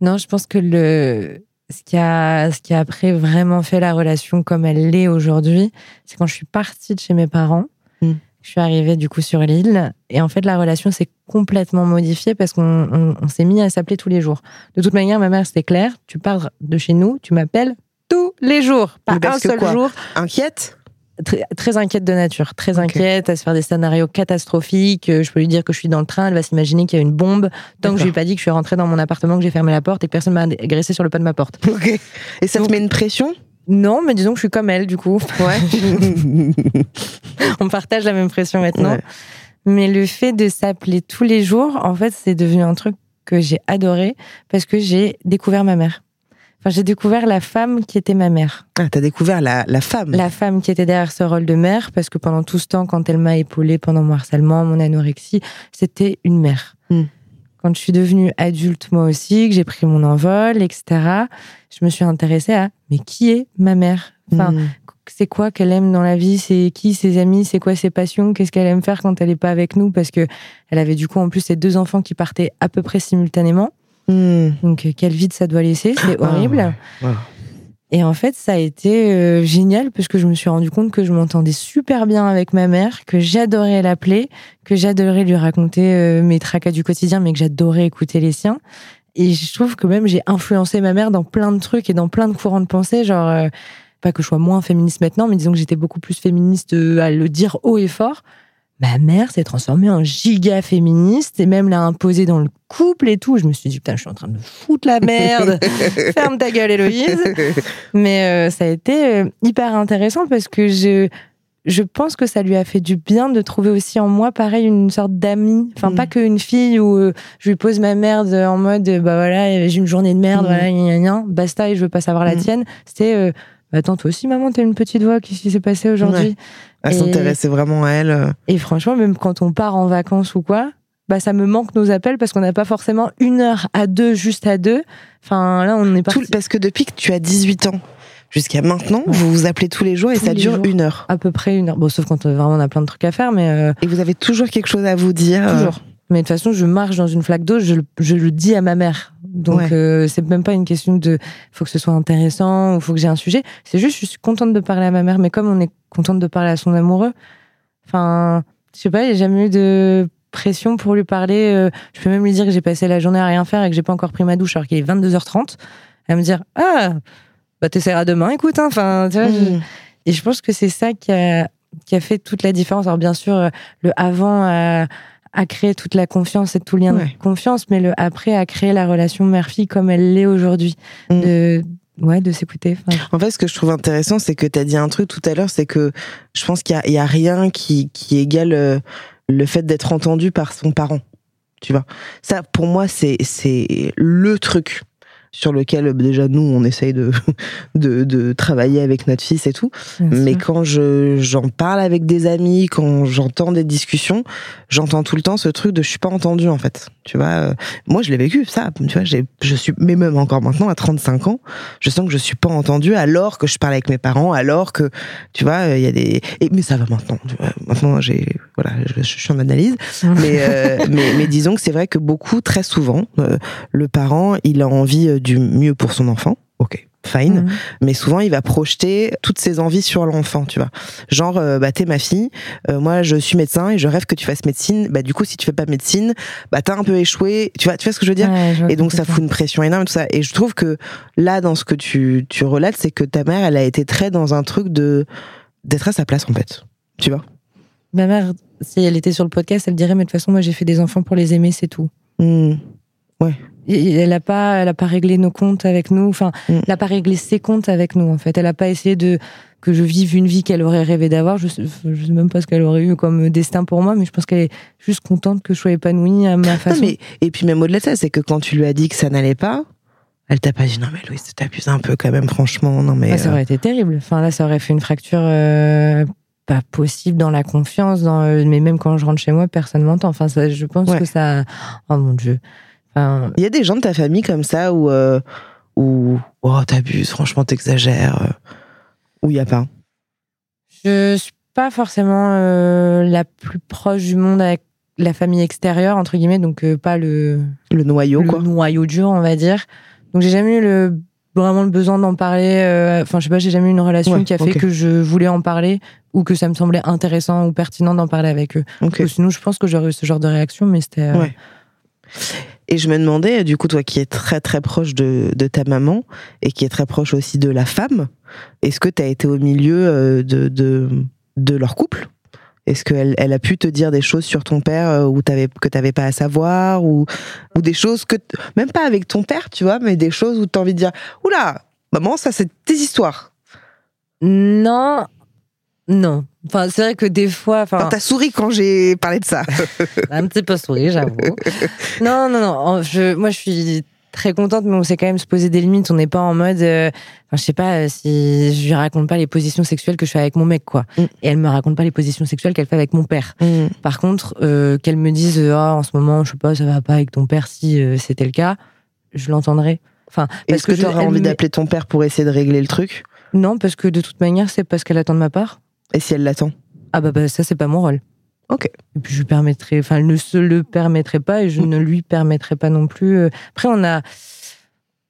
Non, je pense que le ce qui a ce qui a après vraiment fait la relation comme elle l'est aujourd'hui, c'est quand je suis partie de chez mes parents. Mm. Je suis arrivée du coup sur l'île et en fait la relation s'est complètement modifiée parce qu'on on- on s'est mis à s'appeler tous les jours. De toute manière, ma mère c'était clair, tu pars de chez nous, tu m'appelles tous les jours, pas un seul quoi jour. Inquiète Très, très inquiète de nature, très inquiète, à se faire des scénarios catastrophiques. Euh, Je peux lui dire que je suis dans le train, elle va s'imaginer qu'il y a une bombe. Tant que je lui ai pas dit que je suis rentrée dans mon appartement, que j'ai fermé la porte et que personne m'a agressé sur le pas de ma porte. <laughs> Ok. Et ça te Donc- met une pression? Non, mais disons que je suis comme elle, du coup. Ouais. <laughs> On partage la même pression maintenant. Ouais. Mais le fait de s'appeler tous les jours, en fait, c'est devenu un truc que j'ai adoré parce que j'ai découvert ma mère. Enfin, j'ai découvert la femme qui était ma mère. Ah, t'as découvert la, la femme. La femme qui était derrière ce rôle de mère, parce que pendant tout ce temps, quand elle m'a épaulée pendant mon harcèlement, mon anorexie, c'était une mère. Hmm. Quand je suis devenue adulte, moi aussi, que j'ai pris mon envol, etc., je me suis intéressée à mais qui est ma mère? Enfin, Mm. c'est quoi qu'elle aime dans la vie? C'est qui ses amis? C'est quoi ses passions? Qu'est-ce qu'elle aime faire quand elle n'est pas avec nous? Parce que elle avait du coup en plus ses deux enfants qui partaient à peu près simultanément. Mm. Donc euh, quel vide ça doit laisser C'est Ah, horrible. Et en fait, ça a été euh, génial parce que je me suis rendu compte que je m'entendais super bien avec ma mère, que j'adorais l'appeler, que j'adorais lui raconter euh, mes tracas du quotidien, mais que j'adorais écouter les siens. Et je trouve que même j'ai influencé ma mère dans plein de trucs et dans plein de courants de pensée, genre euh, pas que je sois moins féministe maintenant, mais disons que j'étais beaucoup plus féministe à le dire haut et fort. Ma mère s'est transformée en giga féministe et même l'a imposé dans le couple et tout. Je me suis dit putain, je suis en train de foutre la merde. <laughs> Ferme ta gueule, Héloïse. Mais euh, ça a été euh, hyper intéressant parce que je je pense que ça lui a fait du bien de trouver aussi en moi, pareil, une sorte d'amie. Enfin, pas mm. qu'une fille où euh, je lui pose ma merde en mode, bah voilà, j'ai une journée de merde, mm. voilà, gna, gna, basta, et je veux pas savoir la mm. tienne. C'était, euh, bah, attends, toi aussi, maman, t'as une petite voix, qu'est-ce qui s'est passé aujourd'hui Elle s'intéressait vraiment à elle. Euh. Et franchement, même quand on part en vacances ou quoi, bah ça me manque nos appels parce qu'on n'a pas forcément une heure à deux, juste à deux. Enfin, là, on est parti. parce que depuis que tu as 18 ans, jusqu'à maintenant, vous vous appelez tous les jours et ça dure une heure. À peu près une heure. Bon, sauf quand euh, vraiment on a plein de trucs à faire, mais. Euh, et vous avez toujours quelque chose à vous dire. Euh, toujours. Mais de toute façon, je marche dans une flaque d'eau, je, je, le dis à ma mère. Donc, c'est même pas une question de faut que ce soit intéressant ou faut que j'ai un sujet. C'est juste, je suis contente de parler à ma mère, mais comme on est contente de parler à son amoureux, enfin, je sais pas, a jamais eu de pression pour lui parler. je peux même lui dire que j'ai passé la journée à rien faire et que j'ai pas encore pris ma douche alors qu'il est 22h30. Elle me dire Ah, bah t'essaieras demain, écoute. Hein, enfin, tu vois, mm. Et je pense que c'est ça qui a, qui a fait toute la différence. Alors bien sûr, euh, le avant a créé toute la confiance et tout lien de confiance, mais le après a créé la relation mère-fille comme elle l'est aujourd'hui. Mm. De, ouais, de s'écouter. En fait, ce que je trouve intéressant, c'est que tu as dit un truc tout à l'heure, c'est que je pense qu'il y, y, a rien qui, qui égale euh, le fait d'être entendu par son parent. Tu vois, ça pour moi c'est le truc sur lequel euh, déjà nous on essaye de, <laughs> de, de travailler avec notre fils et tout. Mais quand je j'en parle avec des amis, quand j'entends des discussions, j'entends tout le temps ce truc de je suis pas entendu en fait. Tu vois, euh, moi je l'ai vécu ça. Tu vois, j'ai je suis mais même encore maintenant à 35 ans, je sens que je suis pas entendu alors que je parle avec mes parents, alors que tu vois il y a des et, mais ça va maintenant. Maintenant j'ai voilà je, suis en analyse, <laughs> mais, euh, mais, mais disons que c'est vrai que beaucoup très souvent le parent il a envie du mieux pour son enfant. Ok fine, mhm. mais souvent il va projeter toutes ses envies sur l'enfant, tu vois. Genre, euh, bah t'es ma fille, euh, moi je suis médecin et je rêve que tu fasses médecine. Bah du coup si tu fais pas médecine, bah t'as un peu échoué, tu vois, tu vois ce que je veux dire? Et donc ça fout une pression énorme tout ça. Et je trouve que là dans ce que tu tu relates, c'est que ta mère, elle a été très dans un truc de d'être à sa place en fait, tu vois? Ma mère, si elle était sur le podcast, elle dirait mais de toute façon moi j'ai fait des enfants pour les aimer, c'est tout. Mmh. Ouais elle n'a pas, elle a pas réglé nos comptes avec nous. Enfin, mm. elle n'a pas réglé ses comptes avec nous. En fait, elle n'a pas essayé de que je vive une vie qu'elle aurait rêvé d'avoir. Je, sais, sais même pas ce qu'elle aurait eu comme destin pour moi, mais je pense qu'elle est juste contente que je sois épanouie à ma façon. mais, et puis même au-delà de ça, c'est que quand tu lui as dit que ça n'allait pas, elle t'a pas dit non mais Louise, tu t'abuses un peu quand même, franchement. Non mais ah, ça aurait euh, été terrible. Enfin là, ça aurait fait une fracture. Euh, pas possible dans la confiance, dans, euh, mais même quand je rentre chez moi, personne m'entend. Enfin, ça, je pense que ça. Oh mon dieu. Il y a des gens de ta famille comme ça où, euh, où oh, t'abuses, franchement, t'exagères, euh, ou il n'y a pas? Je suis pas forcément euh, la plus proche du monde avec la famille extérieure, entre guillemets, donc pas le, le noyau, le noyau dur, on va dire. Donc j'ai jamais eu le, vraiment le besoin d'en parler. Enfin, je sais pas, j'ai jamais eu une relation qui a fait que je voulais en parler ou que ça me semblait intéressant ou pertinent d'en parler avec eux. Sinon, je pense que j'aurais eu ce genre de réaction, mais c'était. Et je me demandais, du coup, toi qui es très très proche de, de ta maman et qui est très proche aussi de la femme, est-ce que tu as été au milieu euh, de, de, de leur couple? Est-ce qu'elle elle a pu te dire des choses sur ton père euh, où avais, que tu n'avais pas à savoir ou, ou des choses que, même pas avec ton père, tu vois, mais des choses où tu as envie de dire Oula, maman, ça c'est tes histoires Non, non. Enfin, c'est vrai que des fois. Enfin, t'as souri quand j'ai parlé de ça. <laughs> un petit peu souri, j'avoue. non, non, non. Je, moi, je suis très contente, mais on sait quand même se poser des limites. On n'est pas en mode, euh, enfin, je sais pas euh, si je lui raconte pas les positions sexuelles que je fais avec mon mec, quoi. Mm. Et elle me raconte pas les positions sexuelles qu'elle fait avec mon père. Mm. Par contre, euh, qu'elle me dise, ah, en ce moment, je sais pas, ça va pas avec ton père, si c'était le cas, je l'entendrai. Enfin, est-ce que, tu aurais envie d'appeler ton père pour essayer de régler le truc? Non, parce que de toute manière, c'est parce qu'elle attend de ma part. Et si elle l'attend Ah bah, bah, ça c'est pas mon rôle. Ok. Et puis je lui permettrai, enfin elle ne se le permettrait pas et je ne lui permettrai pas non plus. Euh. Après on a,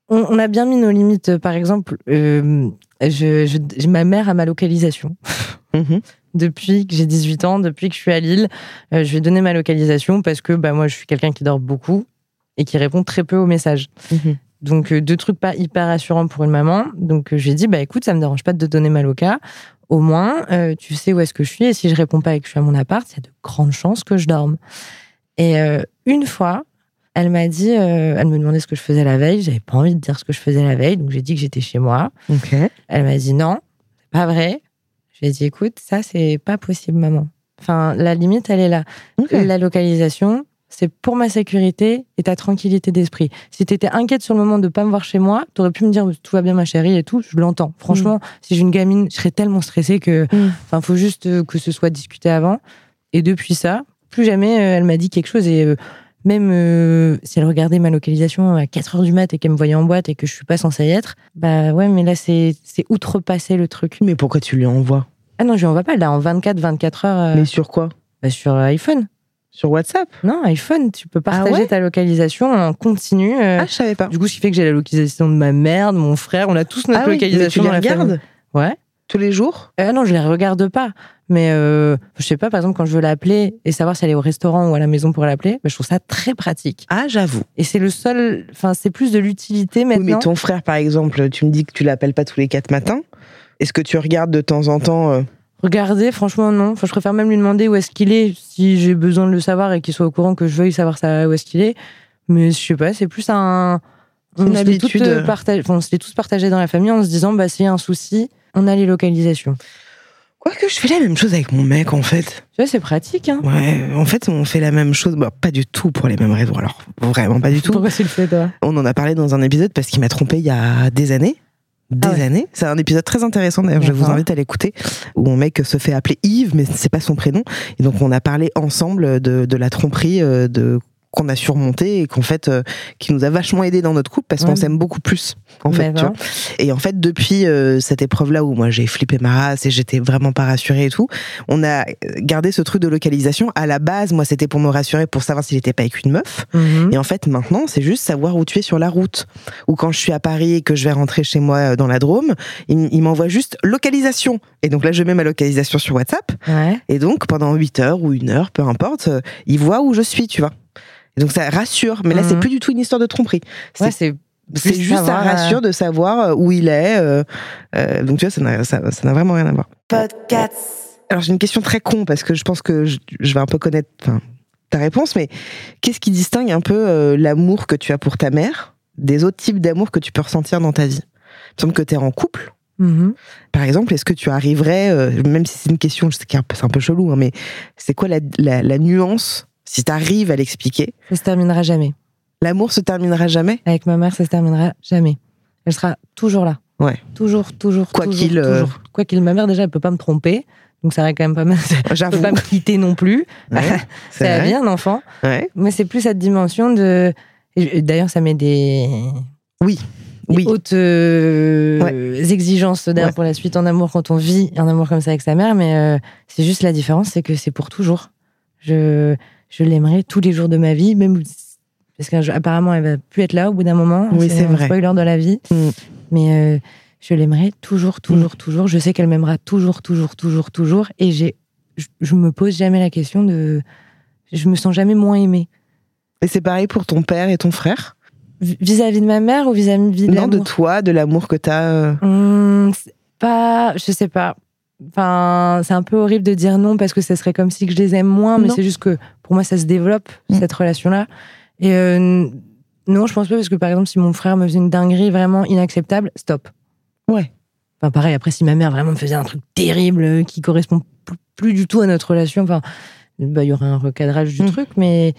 on, a bien mis nos limites. Par exemple, euh, je, ma mère a ma localisation. Mhm. <laughs> depuis que j'ai 18 ans, depuis que je suis à Lille, euh, je vais donner ma localisation parce que bah, moi je suis quelqu'un qui dort beaucoup et qui répond très peu aux messages. Mhm. Donc deux trucs pas hyper rassurants pour une maman. Donc je lui ai dit bah écoute, ça me dérange pas de te donner ma loca au moins, euh, tu sais où est-ce que je suis. Et si je réponds pas et que je suis à mon appart, il y a de grandes chances que je dorme. Et euh, une fois, elle m'a dit, euh, elle me demandait ce que je faisais la veille. J'avais pas envie de dire ce que je faisais la veille, donc j'ai dit que j'étais chez moi. Elle m'a dit non, c'est pas vrai. Je lui ai dit, écoute, ça, c'est pas possible, maman. Enfin, la limite, elle est là. La localisation, c'est pour ma sécurité et ta tranquillité d'esprit. Si tu étais inquiète sur le moment de pas me voir chez moi, tu aurais pu me dire tout va bien ma chérie et tout, je l'entends. Franchement, si j'ai une gamine, je serais tellement stressée que Mm. enfin faut juste euh, que ce soit discuté avant et depuis ça, plus jamais euh, elle m'a dit quelque chose et euh, même euh, si elle regardait ma localisation à 4 heures du mat et qu'elle me voyait en boîte et que je suis pas censée y être, bah ouais, mais là c'est c'est outrepasser le truc. Mais pourquoi tu lui envoies? Ah non, je lui envoie pas là en 24 24 heures euh, Mais sur quoi? bah, sur iPhone. Sur WhatsApp Non, iPhone, tu peux partager Ah ouais ta localisation en continu. euh, Ah, je savais pas. du coup, ce qui fait que j'ai la localisation de ma mère, de mon frère. On a tous notre Ah oui, mais localisation tu les regardes Ouais. tous les jours? Euh, non, je les regarde pas. Mais euh, je sais pas, par exemple, quand je veux l'appeler et savoir si elle est au restaurant ou à la maison pour l'appeler, bah, je trouve ça très pratique. Ah, j'avoue. Et c'est le seul. Enfin, c'est plus de l'utilité Oui, maintenant. mais ton frère, par exemple, tu me dis que tu l'appelles pas tous les quatre matins. Est-ce que tu regardes de temps en temps euh, Regardez, franchement, non. Enfin, je préfère même lui demander où est-ce qu'il est, si j'ai besoin de le savoir et qu'il soit au courant que je veuille savoir ça, où est-ce qu'il est. Mais je sais pas, c'est plus un. On habitude. euh, partagé- enfin, tous partagé dans la famille en se disant, bah, s'il y a un souci, on a les localisations. Quoique je fais la même chose avec mon mec, en fait. Tu vois, c'est pratique, hein. Ouais, en fait, on fait la même chose. Bah, pas du tout pour les mêmes raisons. Alors, vraiment pas du tout. Pourquoi tu le fais, toi? On en a parlé dans un épisode parce qu'il m'a trompé il y a des années. Des Ah ouais. années. C'est un épisode très intéressant d'ailleurs, je vous invite à l'écouter, où mon mec se fait appeler Yves, mais c'est pas son prénom. Et donc on a parlé ensemble de, de la tromperie euh, de qu'on a surmonté et qu'en fait euh, qui nous a vachement aidé dans notre couple parce qu'on s'aime beaucoup plus en fait tu D'accord. vois. et en fait depuis euh, cette épreuve là où moi j'ai flippé ma race et j'étais vraiment pas rassurée et tout on a gardé ce truc de localisation à la base moi c'était pour me rassurer pour savoir s'il était pas avec une meuf Mhm. et en fait, maintenant, c'est juste savoir où tu es sur la route. Ou quand je suis à Paris et que je vais rentrer chez moi euh, dans la Drôme, il, il m'envoie juste localisation. Et donc là, je mets ma localisation sur WhatsApp. Ouais. Et donc, pendant 8 heures ou une heure, peu importe, euh, il voit où je suis, tu vois. Et donc, ça rassure. Mais là, c'est Mhm. plus du tout une histoire de tromperie. C'est Ouais, c'est juste, ça savoir, euh, rassure de savoir euh, où il est. euh, euh, donc, tu vois, ça n'a ça, ça n'a vraiment rien à voir. Alors, j'ai une question très con parce que je pense que je, je vais un peu connaître ta réponse, mais qu'est-ce qui distingue un peu euh, l'amour que tu as pour ta mère des autres types d'amour que tu peux ressentir dans ta vie? Il me semble que tu es en couple. Mhm. Par exemple, est-ce que tu arriverais, euh, même si c'est une question, je sais que c'est un peu- c'est un peu chelou, hein, mais c'est quoi la, la- la nuance, si tu arrives à l'expliquer Ça se terminera jamais. L'amour se terminera jamais Avec ma mère, ça se terminera jamais. Elle sera toujours là. Ouais. Toujours, toujours, Quoi toujours, qu'il, euh, toujours. Quoi qu'il, ma mère, déjà, elle peut pas me tromper. Donc, ça aurait quand même pas mal. <laughs> Elle peut pas me quitter non plus. Ouais, <laughs> un enfant. Ouais. Mais c'est plus cette dimension de. D'ailleurs, ça met des. Oui. des Oui. hautes euh, exigences d'ailleurs pour la suite en amour quand on vit un amour comme ça avec sa mère, mais euh, c'est juste la différence, c'est que c'est pour toujours. Je, je l'aimerai tous les jours de ma vie, même parce qu'apparemment elle va plus être là au bout d'un moment. Oui, c'est vrai. Spoiler de la vie, Mm. mais euh, je l'aimerai toujours, toujours, toujours. Je sais qu'elle m'aimera toujours, toujours, toujours, toujours, et j'ai, je, je me pose jamais la question de, je me sens jamais moins aimée Et c'est pareil pour ton père et ton frère? Vis-à-vis de ma mère ou vis-à-vis de Non, de toi, de l'amour que tu as. Hum, c'est pas, je sais pas. Enfin, c'est un peu horrible de dire non parce que ça serait comme si que je les aime moins, mais c'est juste que pour moi ça se développe Mm. cette relation-là. Et euh, non, je pense pas parce que par exemple si mon frère me faisait une dinguerie vraiment inacceptable, stop. Ouais. Enfin pareil. Après si ma mère vraiment me faisait un truc terrible euh, qui correspond plus du tout à notre relation, enfin, bah il y aurait un recadrage du Mm. truc, mais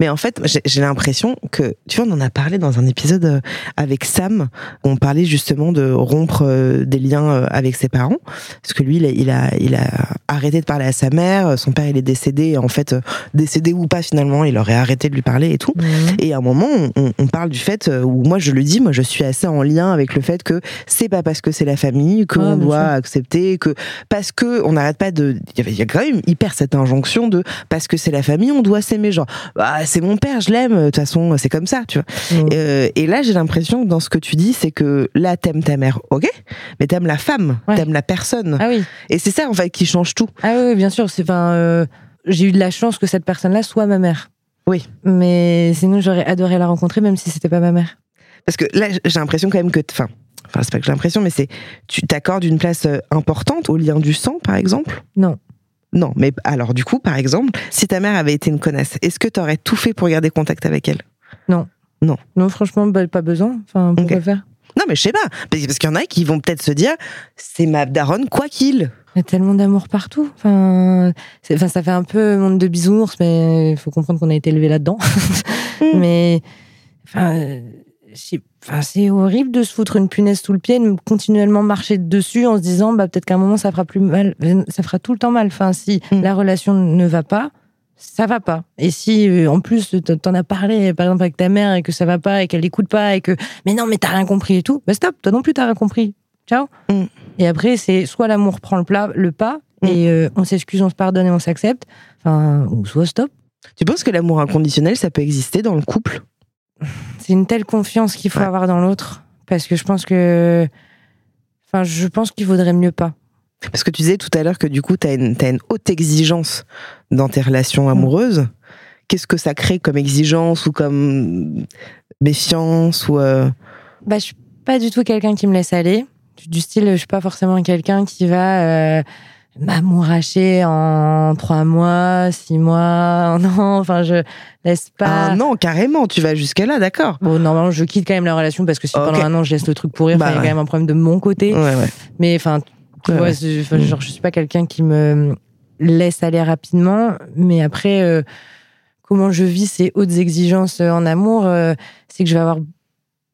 Mais en fait, j'ai l'impression que, tu vois, on en a parlé dans un épisode euh, avec Sam, où on parlait justement de rompre euh, des liens euh, avec ses parents, parce que lui, il a, il a, il a arrêté de parler à sa mère, son père, il est décédé, et en fait, décédé ou pas finalement, il aurait arrêté de lui parler et tout. Et à un moment, on, on parle du fait où moi je le dis, moi je suis assez en lien avec le fait que c'est pas parce que c'est la famille qu'on Ah, doit accepter, que parce que on n'arrête pas de, il y avait- il y a quand même hyper cette injonction de parce que c'est la famille, on doit s'aimer. Genre, bah, c'est mon père, je l'aime. De toute façon, c'est comme ça, tu vois. Mm. Euh, et là, j'ai l'impression que dans ce que tu dis, c'est que là, t'aimes ta mère, ok, mais t'aimes la femme, Ouais. t'aimes la personne. ah oui. Et c'est ça en fait qui change tout. Ah oui, bien sûr. C'est, euh, j'ai eu de la chance que cette personne-là soit ma mère. Oui. Mais sinon, j'aurais adoré la rencontrer, même si c'était pas ma mère. Parce que là, j'ai l'impression quand même que, enfin, enfin, c'est pas que j'ai l'impression, mais c'est, tu t'accordes une place euh, importante au lien du sang, par exemple? Non. Non, mais alors du coup, par exemple, si ta mère avait été une connasse, est-ce que t'aurais tout fait pour garder contact avec elle? Non, franchement, bah, pas besoin. Enfin, pourquoi faire? Non, mais je sais pas. Parce qu'il y en a qui vont peut-être se dire, c'est ma daronne, quoi qu'il. Il y a tellement d'amour partout. Enfin, enfin, ça fait un peu monde de bisounours, mais il faut comprendre qu'on a été élevé là-dedans. Mm. <laughs> mais, enfin, c'est horrible de se foutre une punaise sous le pied, de continuellement marcher dessus en se disant, bah, peut-être qu'à un moment, ça fera plus mal. Ça fera tout le temps mal. Enfin, si mm. la relation ne va pas, ça va pas. Et si euh, en plus t'en as parlé par exemple avec ta mère et que ça va pas et qu'elle n'écoute pas et que mais non mais t'as rien compris et tout, bah stop, toi non plus t'as rien compris. Ciao. Mm. Et après c'est soit l'amour prend le, plat, le pas mm. et euh, on s'excuse, on se pardonne et on s'accepte, enfin ou soit stop. Tu penses que l'amour inconditionnel ça peut exister dans le couple? C'est une telle confiance qu'il faut avoir dans l'autre parce que je pense que enfin je pense qu'il vaudrait mieux pas. Parce que tu disais tout à l'heure que du coup, tu as, une haute exigence dans tes relations amoureuses. Qu'est-ce que ça crée comme exigence ou comme méfiance ou euh... bah, Je suis pas du tout quelqu'un qui me laisse aller. Du style, je suis pas forcément quelqu'un qui va euh, m'amouracher en trois mois, six mois, un an. Enfin, je laisse pas. Un an, carrément, tu vas jusqu'à là, d'accord. Bon, normalement, je quitte quand même la relation parce que si pendant un an, je laisse le truc pourrir, bah, il y a quand même un problème de mon côté. Ouais, ouais. Mais enfin, Ouais, genre, je suis pas quelqu'un qui me laisse aller rapidement, mais après, euh, comment je vis ces hautes exigences euh, en amour, euh, c'est que je vais avoir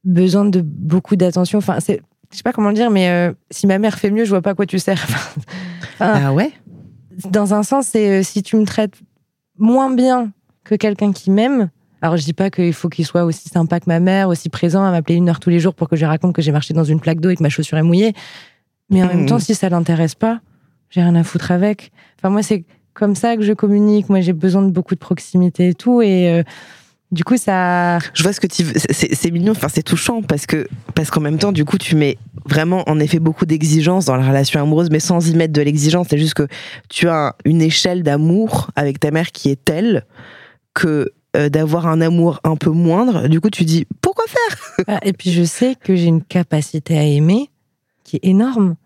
besoin de beaucoup d'attention. Enfin, c'est, je sais pas comment le dire, mais si ma mère fait mieux, je vois pas à quoi tu sers. <laughs> ah ouais? Dans un sens, c'est si tu me traites moins bien que quelqu'un qui m'aime, alors je dis pas qu'il faut qu'il soit aussi sympa que ma mère, aussi présent à m'appeler une heure tous les jours pour que je raconte que j'ai marché dans une plaque d'eau et que ma chaussure est mouillée. Mais en même temps, mmh. si ça l'intéresse pas, j'ai rien à foutre avec. Enfin, moi, c'est comme ça que je communique. Moi, j'ai besoin de beaucoup de proximité et tout. Et euh, du coup, ça. Je vois ce que tu. C'est mignon. Enfin, c'est touchant parce que parce qu'en même temps, du coup, tu mets vraiment, en effet, beaucoup d'exigences dans la relation amoureuse, mais sans y mettre de l'exigence. C'est juste que tu as une échelle d'amour avec ta mère qui est telle que euh, d'avoir un amour un peu moindre. Du coup, tu dis pourquoi faire? Ah, Et puis, je sais que j'ai une capacité à aimer qui est énorme.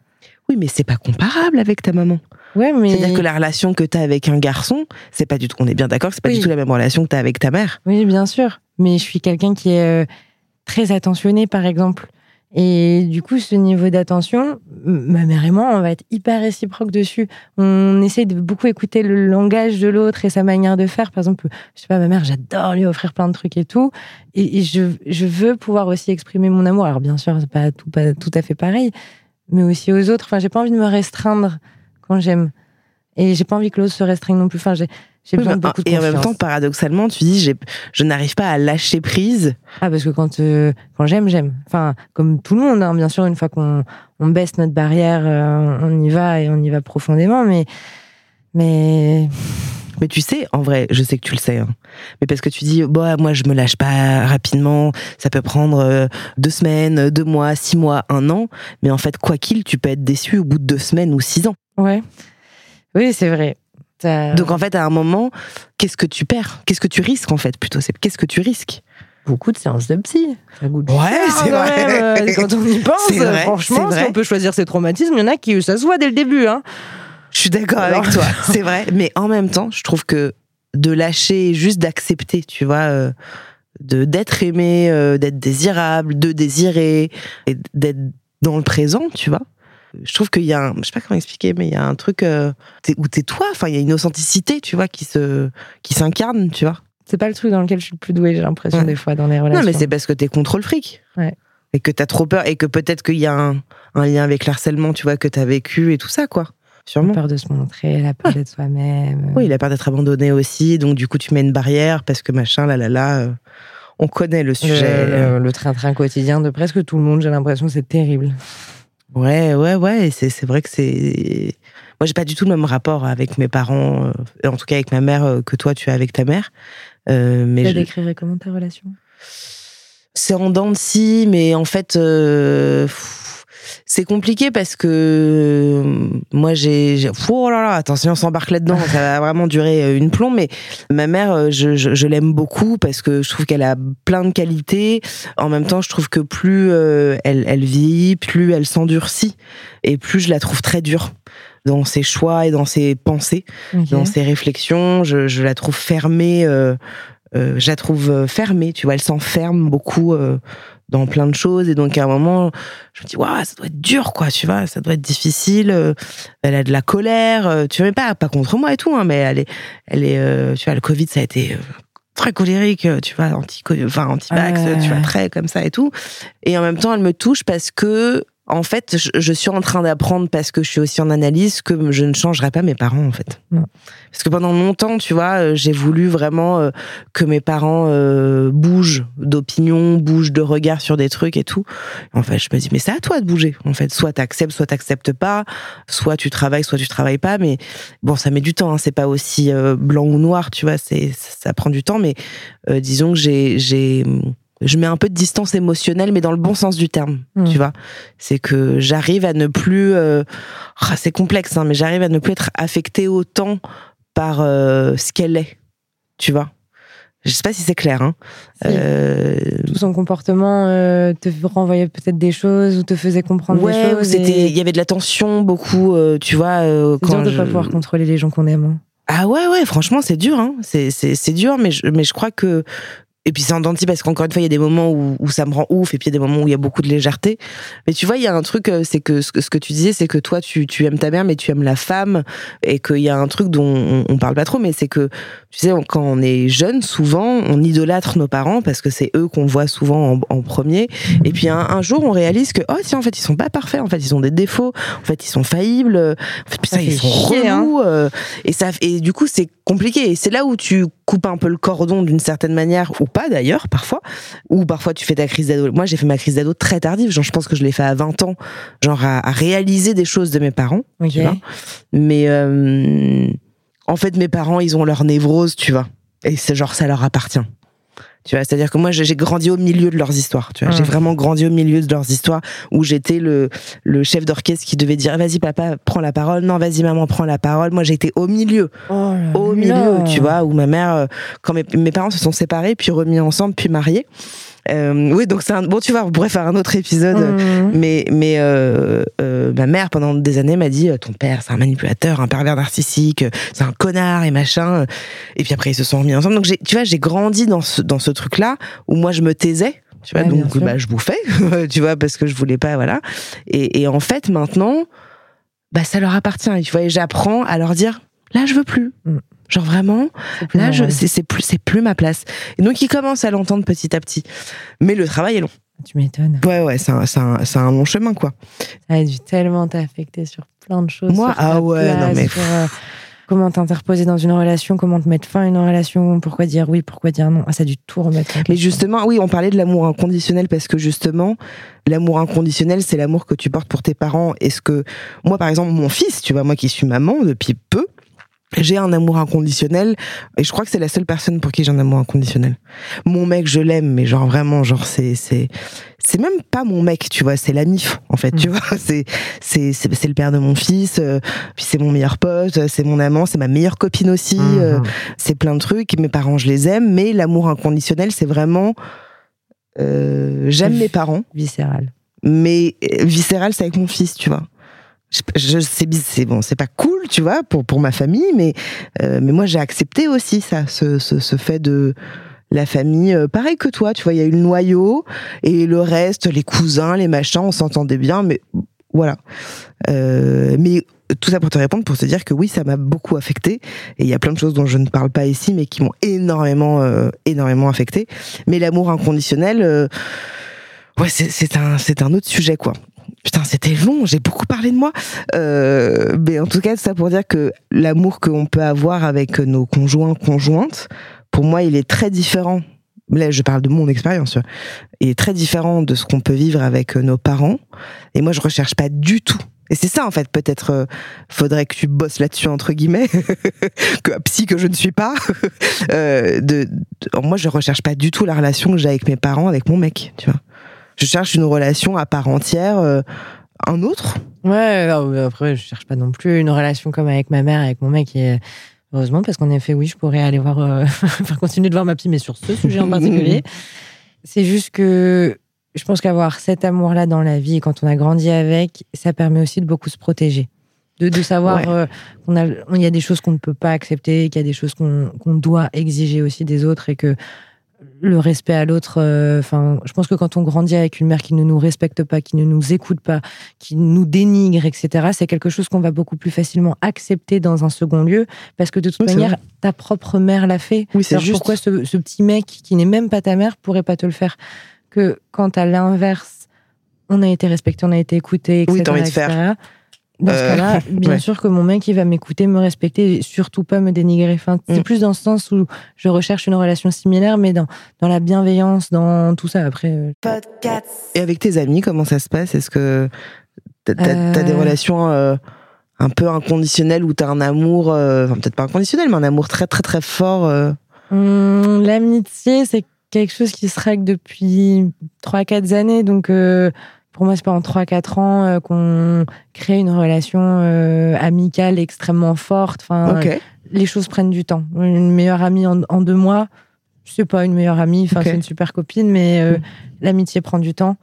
Oui, mais c'est pas comparable avec ta maman. Ouais, mais... C'est-à-dire que la relation que tu as avec un garçon, c'est pas du tout, on est bien d'accord, c'est pas du tout la même relation que tu as avec ta mère. Oui, bien sûr. Mais je suis quelqu'un qui est euh, très attentionné, par exemple. Et du coup, ce niveau d'attention, ma mère et moi, on va être hyper réciproques dessus. On essaie de beaucoup écouter le langage de l'autre et sa manière de faire. Par exemple, je sais pas, ma mère, j'adore lui offrir plein de trucs et tout. Et, je, je, veux pouvoir aussi exprimer mon amour. Alors, bien sûr, c'est pas tout, pas tout à fait pareil, mais aussi aux autres. Enfin, j'ai pas envie de me restreindre quand j'aime. Et j'ai pas envie que l'autre se restreigne non plus. Enfin, j'ai j'ai besoin de beaucoup de Et en même temps, paradoxalement, tu dis, je n'arrive pas à lâcher prise. Ah, parce que quand, euh, quand j'aime, j'aime. Enfin, comme tout le monde, hein, bien sûr, une fois qu'on on baisse notre barrière, euh, on y va et on y va profondément, mais. Mais. Mais tu sais, en vrai, je sais que tu le sais, hein, mais parce que tu dis, bah, moi, je me lâche pas rapidement, ça peut prendre euh, deux semaines, deux mois, six mois, un an, mais en fait, quoi qu'il, tu peux être déçu au bout de deux semaines ou six ans. Ouais. Oui, c'est vrai. Donc en fait, à un moment, qu'est-ce que tu perds? Qu'est-ce que tu risques en fait plutôt? C'est qu'est-ce que tu risques? Beaucoup de séances de psy. Ça goûte ouais, c'est vrai. Euh, quand on y pense, franchement, si on peut choisir ses traumatismes, il y en a qui ça se voit dès le début. Hein. Je suis d'accord avec toi, c'est vrai. Mais en même temps, je trouve que de lâcher, juste d'accepter, tu vois, euh, de d'être aimé, euh, d'être désirable, de désirer, et d'être dans le présent, tu vois je trouve qu'il y a un, je sais pas comment expliquer, mais il y a un truc euh, où t'es toi, enfin il y a une authenticité, tu vois, qui se, qui s'incarne, tu vois. C'est pas le truc dans lequel je suis le plus douée, j'ai l'impression des fois dans les relations. Non, mais c'est parce que t'es contre le fric. Ouais. Et que t'as trop peur et que peut-être qu'il y a un, un, lien avec l'harcèlement, tu vois, que t'as vécu et tout ça, quoi. Sûrement. La peur de se montrer, la peur d'être soi-même. Oui, la peur d'être abandonné aussi. Donc, du coup, tu mets une barrière parce que machin, là, là, là. Euh, on connaît le sujet. Le train-train quotidien de presque tout le monde, j'ai l'impression, c'est terrible. Ouais, ouais, ouais. C'est vrai que c'est. Moi, j'ai pas du tout le même rapport avec mes parents, euh, en tout cas avec ma mère, euh, que toi, tu as avec ta mère. Euh, mais tu je... décrirais comment ta relation? C'est en dents de scie, mais en fait. Euh, c'est compliqué parce que euh, moi j'ai oh là là attention on s'embarque là-dedans ça va vraiment durer euh, une plomb mais ma mère euh, je, je, l'aime beaucoup parce que je trouve qu'elle a plein de qualités. En même temps je trouve que plus elle, elle vieillit plus elle s'endurcit et plus je la trouve très dure dans ses choix et dans ses pensées dans ses réflexions. Je, je la trouve fermée je la trouve fermée tu vois elle s'enferme beaucoup dans plein de choses. Et donc, à un moment, je me dis, waouh, ça doit être dur, quoi, tu vois, ça doit être difficile. Euh, elle a de la colère, euh, tu vois, pas, pas contre moi et tout, hein, mais elle est, elle est, euh, tu vois, le Covid, ça a été très colérique, tu vois, anti, enfin, anti-vax, tu vois, très comme ça et tout. Et en même temps, elle me touche parce que en fait, je, suis en train d'apprendre parce que je suis aussi en analyse que je ne changerai pas mes parents, en fait. Parce que pendant longtemps, tu vois, euh, j'ai voulu vraiment euh, que mes parents euh, bougent d'opinion, bougent de regard sur des trucs et tout. En fait, je me dis, mais c'est à toi de bouger. En fait, soit t'acceptes, soit t'acceptes pas, soit tu travailles, soit tu travailles pas. Mais bon, ça met du temps. Hein. C'est pas aussi blanc ou noir, tu vois. C'est ça prend du temps. Mais disons que j'ai j'ai je mets un peu de distance émotionnelle, mais dans le bon sens du terme, mmh. tu vois. C'est que j'arrive à ne plus, euh, ah, c'est complexe, hein, mais j'arrive à ne plus être affectée autant par euh, ce qu'elle est, tu vois. Je sais pas si c'est clair. Hein. Euh, Tout son comportement te renvoyait peut-être des choses ou te faisait comprendre des choses. c'était, il y avait de la tension beaucoup, tu vois. c'est dur de pas pouvoir contrôler les gens qu'on aime. Hein. Ah ouais, ouais, franchement, c'est dur, hein. C'est, c'est, dur, mais je, mais je crois que et puis c'est en denti parce qu'encore une fois, il y a des moments où, où, ça me rend ouf et puis il y a des moments où il y a beaucoup de légèreté. Mais tu vois, il y a un truc, euh, c'est que ce, que tu disais, c'est que toi, tu, tu aimes ta mère, mais tu aimes la femme et qu'il y a un truc dont on, on parle pas trop, mais c'est que, tu sais, quand on est jeune, souvent, on idolâtre nos parents parce que c'est eux qu'on voit souvent en, en, premier. Et puis un, un, jour, on réalise que, oh tiens, en fait, ils sont pas parfaits, en fait, ils ont des défauts, en fait, ils sont faillibles, en fait, ça, ils sont relous. Hein. Euh, et, ça, et du coup, c'est compliqué. Et c'est là où tu coupes un peu le cordon d'une certaine manière, ou pas d'ailleurs, parfois. Ou parfois tu fais ta crise d'ado. Moi, j'ai fait ma crise d'ado très tardive. Genre, je pense que je l'ai fait à 20 ans, genre à, réaliser des choses de mes parents. Tu vois Mais euh, en fait, mes parents, ils ont leur névrose, tu vois. Et c'est genre, ça leur appartient. Tu vois, c'est-à-dire que moi, j'ai grandi au milieu de leurs histoires. Tu vois, j'ai vraiment grandi au milieu de leurs histoires où j'étais le, le chef d'orchestre qui devait dire vas-y papa, prends la parole. Non, vas-y maman, prends la parole. Moi, j'étais au milieu, oh au milieu, tu vois, où ma mère, euh, quand mes, mes parents se sont séparés, puis remis ensemble, puis mariés. Euh, oui, donc c'est un bon. Tu vois, on pourrait faire un autre épisode. Mhm. Mais mais euh, euh, ma mère pendant des années m'a dit ton père c'est un manipulateur, un pervers narcissique, c'est un connard et machin. Et puis après ils se sont remis ensemble. Donc tu vois, j'ai grandi dans ce dans ce truc là où moi je me taisais. Tu vois, donc bah, je bouffais, <laughs> tu vois, parce que je voulais pas, voilà. Et, et en fait, maintenant, bah, ça leur appartient. Tu vois, et j'apprends à leur dire, là, je veux plus. Mm. Genre vraiment, là, je, c'est, plus, c'est plus ma place. Et donc, ils commencent à l'entendre petit à petit. Mais le travail est long. Tu m'étonnes. Ouais, ouais, c'est un, c'est un, c'est un long chemin, quoi. Ça a dû tellement t'affecter sur plein de choses. Moi, ah ouais, non mais. Euh, comment t'interposer dans une relation, comment te mettre fin à une relation, pourquoi dire oui, pourquoi dire non. Ah, ça a dû tout remettre. Mais justement, oui, on parlait de l'amour inconditionnel parce que justement, l'amour inconditionnel, c'est l'amour que tu portes pour tes parents. Est-ce que moi, par exemple, mon fils, tu vois, moi qui suis maman depuis peu, j'ai un amour inconditionnel et je crois que c'est la seule personne pour qui j'ai un amour inconditionnel. Mon mec, je l'aime, mais genre vraiment, genre c'est c'est c'est même pas mon mec, tu vois, c'est l'amif en fait, tu mm. vois, <laughs> c'est c'est c'est le père de mon fils, euh, puis c'est mon meilleur pote, c'est mon amant, c'est ma meilleure copine aussi, euh, mm-hmm. c'est plein de trucs. Mes parents, je les aime, mais l'amour inconditionnel, c'est vraiment euh, j'aime mes parents, viscéral. Mais euh, viscéral, c'est avec mon fils, tu vois je, sais c'est bon c'est pas cool tu vois pour pour ma famille mais euh, mais moi j'ai accepté aussi ça ce, ce, ce fait de la famille euh, pareil que toi tu vois il y a eu le noyau et le reste les cousins les machins on s'entendait bien mais voilà. Euh, mais tout ça pour te répondre pour te dire que oui ça m'a beaucoup affecté et il y a plein de choses dont je ne parle pas ici mais qui m'ont énormément euh, énormément affecté mais l'amour inconditionnel euh, ouais c'est un c'est un autre sujet quoi Putain, c'était long, j'ai beaucoup parlé de moi. Euh, mais en tout cas, ça pour dire que l'amour qu'on peut avoir avec nos conjoints, conjointes, pour moi, il est très différent. Là, je parle de mon expérience. Il est très différent de ce qu'on peut vivre avec nos parents. Et moi, je recherche pas du tout. Et c'est ça, en fait, peut-être, euh, faudrait que tu bosses là-dessus, entre guillemets, <laughs> que psy que je ne suis pas. <laughs> euh, de, moi, je recherche pas du tout la relation que j'ai avec mes parents, avec mon mec, tu vois je cherche une relation à part entière, euh, un autre? Ouais, après, je cherche pas non plus une relation comme avec ma mère, avec mon mec. Et heureusement, parce qu'en effet, oui, je pourrais aller voir, euh, <laughs> enfin, continuer de voir ma psy, mais sur ce sujet en particulier. <laughs> C'est juste que je pense qu'avoir cet amour-là dans la vie, quand on a grandi avec, ça permet aussi de beaucoup se protéger. De, de savoir euh, qu'on a, il y a des choses qu'on ne peut pas accepter, qu'il y a des choses qu'on doit exiger aussi des autres et que le respect à l'autre. euh, Enfin, je pense que quand on grandit avec une mère qui ne nous respecte pas, qui ne nous écoute pas, qui nous dénigre, etc., c'est quelque chose qu'on va beaucoup plus facilement accepter dans un second lieu, parce que de toute Oui, manière, ta propre mère l'a fait. Oui, c'est juste. Pourquoi ce, ce petit mec qui n'est même pas ta mère pourrait pas te le faire Que quand à l'inverse, on a été respecté, on a été écouté, etc. Oui, t'as envie de etc., faire. Dans ce Euh, cas-là, <laughs> bien ouais. sûr que mon mec, il va m'écouter, me respecter et surtout pas me dénigrer. Enfin, c'est Mm. plus dans ce sens où je recherche une relation similaire, mais dans, dans la bienveillance, dans tout ça. Après, euh, Et avec tes amis, comment ça se passe? Est-ce que t'as t'as- t'as des Euh. relations euh, un peu inconditionnelles où t'as un amour, euh, enfin peut-être pas inconditionnel, mais un amour très très très fort euh, Hum, L'amitié, c'est quelque chose qui se règle depuis 3-4 années. Donc, euh, pour moi, c'est pendant 3-4 ans euh, qu'on crée une relation euh, amicale extrêmement forte. Enfin, les choses prennent du temps. Une meilleure amie en, en deux mois, c'est pas une meilleure amie, enfin, c'est une super copine, mais euh, Mm. l'amitié prend du temps.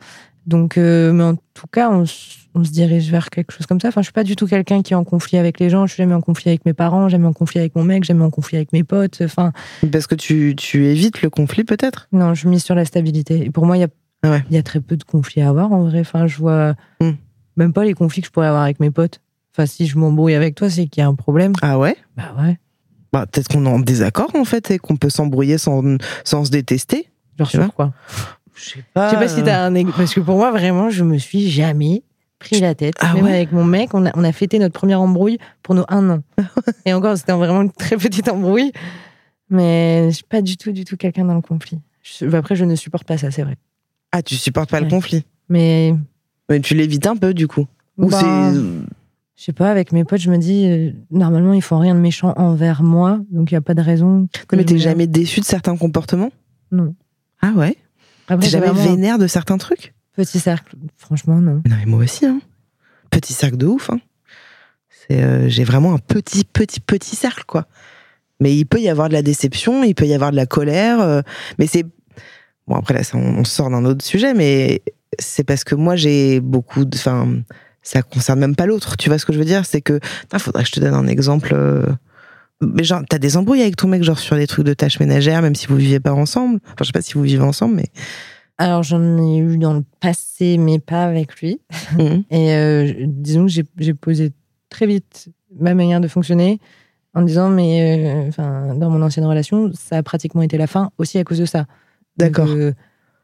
Donc, mais en tout cas, on, se dirige vers quelque chose comme ça. Enfin, je suis pas du tout quelqu'un qui est en conflit avec les gens. Je suis jamais en conflit avec mes parents, jamais en conflit avec mon mec, jamais en conflit avec mes potes. Enfin, Parce que tu, tu évites le conflit peut-être? Non, je mise sur la stabilité. Et pour moi, il y a, Ah ouais. il y a très peu de conflits à avoir en vrai. Enfin, je vois Mm. même pas les conflits que je pourrais avoir avec mes potes. Enfin, si je m'embrouille avec toi, c'est qu'il y a un problème. Ah ouais? Bah ouais. bah, Peut-être qu'on est en désaccord en fait et qu'on peut s'embrouiller sans, sans se détester. Genre Tu vois? sur quoi? Je sais pas. Je sais pas si t'as un parce que pour moi vraiment je me suis jamais pris la tête. Ah Même ouais? avec mon mec, on a, on a fêté notre première embrouille pour nos un an. <laughs> Et encore c'était vraiment une très petite embrouille, mais je suis pas du tout du tout quelqu'un dans le conflit. Je- après je ne supporte pas ça, c'est vrai. Ah, tu supportes pas le conflit Mais Mais tu l'évites un peu du coup. Ou bah, c'est. je sais pas avec mes potes je me dis euh, normalement ils font rien de méchant envers moi, donc il y a pas de raison. que Mais t'es jamais déçu de certains comportements Non. Ah ouais T'es jamais vraiment vénère de certains trucs petit cercle. Franchement non. Non, mais moi aussi, hein. Petit cercle de ouf, hein. C'est, euh, j'ai vraiment un petit, petit, petit cercle, quoi. Mais il peut y avoir de la déception, il peut y avoir de la colère, euh, mais c'est. Bon, après, là, ça, on, on sort d'un autre sujet, mais c'est parce que moi, j'ai beaucoup de. Enfin, ça concerne même pas l'autre, tu vois ce que je veux dire? C'est que. Il faudrait que je te donne un exemple. euh, Mais genre, t'as des embrouilles avec ton mec, genre sur des trucs de tâches ménagères, même si vous vivez pas ensemble? Enfin, je sais pas si vous vivez ensemble, mais. Alors j'en ai eu dans le passé, mais pas avec lui. Mhm. <laughs> Et euh, disons que j'ai- posé très vite ma manière de fonctionner en disant, mais euh, enfin, dans mon ancienne relation, ça a pratiquement été la fin aussi à cause de ça. D'accord. euh,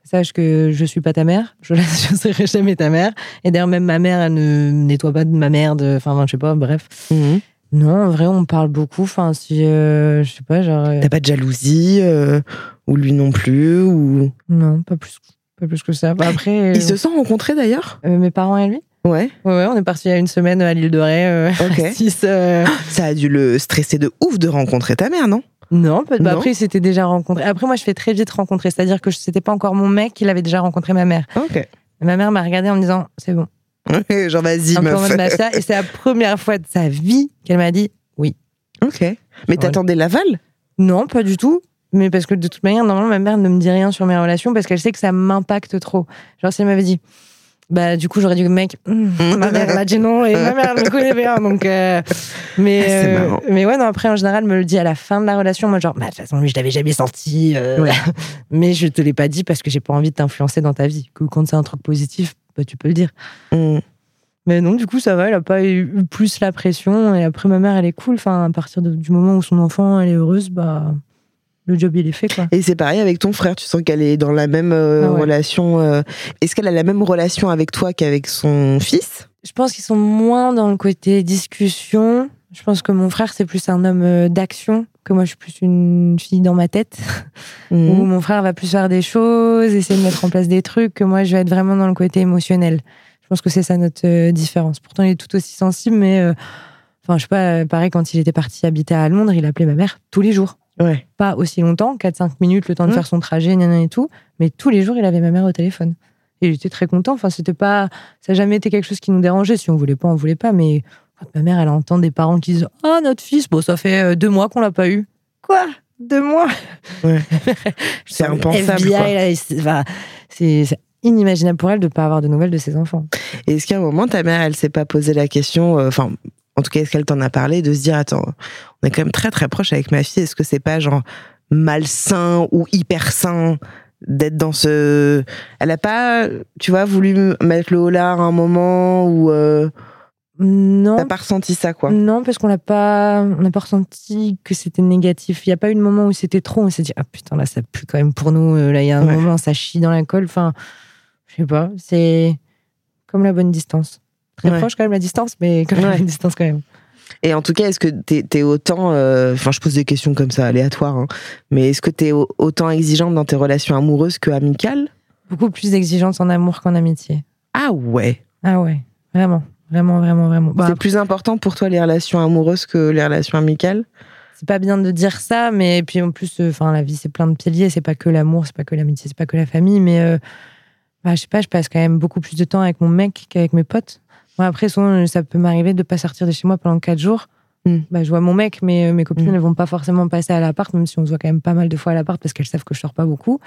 sache que je suis pas ta mère, je <laughs> ne serai jamais ta mère. Et d'ailleurs, même ma mère, elle ne nettoie pas de ma merde. Enfin, je sais pas, bref. Mhm. Non, en vrai, on parle beaucoup. Enfin, si, euh, je sais pas, genre. euh, T'as pas de jalousie, euh, ou lui non plus, ou. non, pas plus, pas plus que ça. Bah, après, <laughs> Ils se sont rencontrés d'ailleurs? mes parents et lui? Ouais. Ouais, ouais, on est parti il y a une semaine à l'île de Ré. euh, <laughs> six, euh, <gasps> Ça a dû le stresser de ouf de rencontrer ta mère, non? Non, pas. Non. Après, il s'était déjà rencontré. Après, moi, je fais très vite rencontrer. C'est-à-dire que c'était pas encore mon mec, il avait déjà rencontré ma mère. Ok. Et ma mère m'a regardé en me disant, c'est bon. <laughs> Genre, vas-y, meuf. <laughs> Et c'est la première fois de sa vie qu'elle m'a dit, Ok. Mais t'attendais l'aval? Non, pas du tout. Mais parce que de toute manière, normalement, ma mère ne me dit rien sur mes relations parce qu'elle sait que ça m'impacte trop. Genre, si elle m'avait dit, bah, du coup, j'aurais dit, mec, hum, ma mère m'a dit non et ma mère me connaît bien. Donc, euh, mais, Ah, euh, mais ouais, non, après, en général, elle me le dit à la fin de la relation. Moi, genre, bah, de toute façon, lui, je l'avais jamais senti. euh, Ouais. <laughs> mais je te l'ai pas dit parce que j'ai pas envie de t'influencer dans ta vie. Que quand c'est un truc positif, bah, tu peux le dire. Hmm. Mais non, du coup, ça va, elle a pas eu plus la pression. Et après, ma mère, elle est cool. Enfin, à partir de- du moment où son enfant, elle est heureuse, bah, le job, il est fait, quoi. Et c'est pareil avec ton frère, tu sens qu'elle est dans la même euh, Ah ouais. relation. euh, Est-ce qu'elle a la même relation avec toi qu'avec son fils? Je pense qu'ils sont moins dans le côté discussion. Je pense que mon frère, c'est plus un homme euh, d'action, que moi, je suis plus une fille dans ma tête. <laughs> Où Mhm. mon frère va plus faire des choses, essayer de mettre en place des trucs, que moi, je vais être vraiment dans le côté émotionnel. Je pense que c'est ça notre différence. Pourtant, il est tout aussi sensible, mais euh, enfin, je sais pas, pareil, quand il était parti habiter à Londres, il appelait ma mère tous les jours. Ouais. Pas aussi longtemps, 4-5 minutes, le temps de Ouais. faire son trajet, gna et tout, mais tous les jours, il avait ma mère au téléphone. Et il était très content. Enfin, c'était pas, ça n'a jamais été quelque chose qui nous dérangeait. Si on voulait pas, on voulait pas. Mais quand ma mère, elle entend des parents qui disent Ah, notre fils, bon, ça fait euh, deux mois qu'on l'a pas eu. Quoi? Deux mois? Ouais. <laughs> C'est impensable, c'est inimaginable pour elle de ne pas avoir de nouvelles de ses enfants. Est-ce qu'à un moment, ta mère, elle s'est pas posé la question, euh, enfin, en tout cas, est-ce qu'elle t'en a parlé, de se dire, attends, on est quand même très très proche avec ma fille, est-ce que c'est pas genre malsain ou hyper sain d'être dans ce. Elle a pas, tu vois, voulu mettre le haut à un moment où. Euh... Non. T'as pas ressenti ça, quoi? Non, parce qu'on n'a pas, on n'a pas ressenti que c'était négatif. Il n'y a pas eu de moment où c'était trop. On s'est dit, ah putain, là, ça pue quand même pour nous. Euh, là, il y a un moment, ça chie dans la colle. Enfin, je sais pas. C'est comme la bonne distance. Très proche quand même la distance, mais comme la bonne distance quand même. Et en tout cas, est-ce que t'es es autant, euh, enfin, je pose des questions comme ça aléatoires, hein, mais est-ce que t'es autant exigeante dans tes relations amoureuses que amicales? Beaucoup plus exigeante en amour qu'en amitié. Ah ouais. Ah ouais, vraiment, vraiment, vraiment, vraiment. c'est plus important pour toi les relations amoureuses que les relations amicales? C'est pas bien de dire ça, mais puis en plus, euh, enfin, la vie c'est plein de piliers. C'est pas que l'amour, c'est pas que l'amitié, c'est pas que la famille, mais euh, bah, je sais pas, je passe quand même beaucoup plus de temps avec mon mec qu'avec mes potes après, souvent, ça peut m'arriver de pas sortir de chez moi pendant quatre jours. Hmm. Bah, je vois mon mec, mais euh, mes copines hmm. ne vont pas forcément passer à l'appart, même si on se voit quand même pas mal de fois à l'appart parce qu'elles savent que je sors pas beaucoup.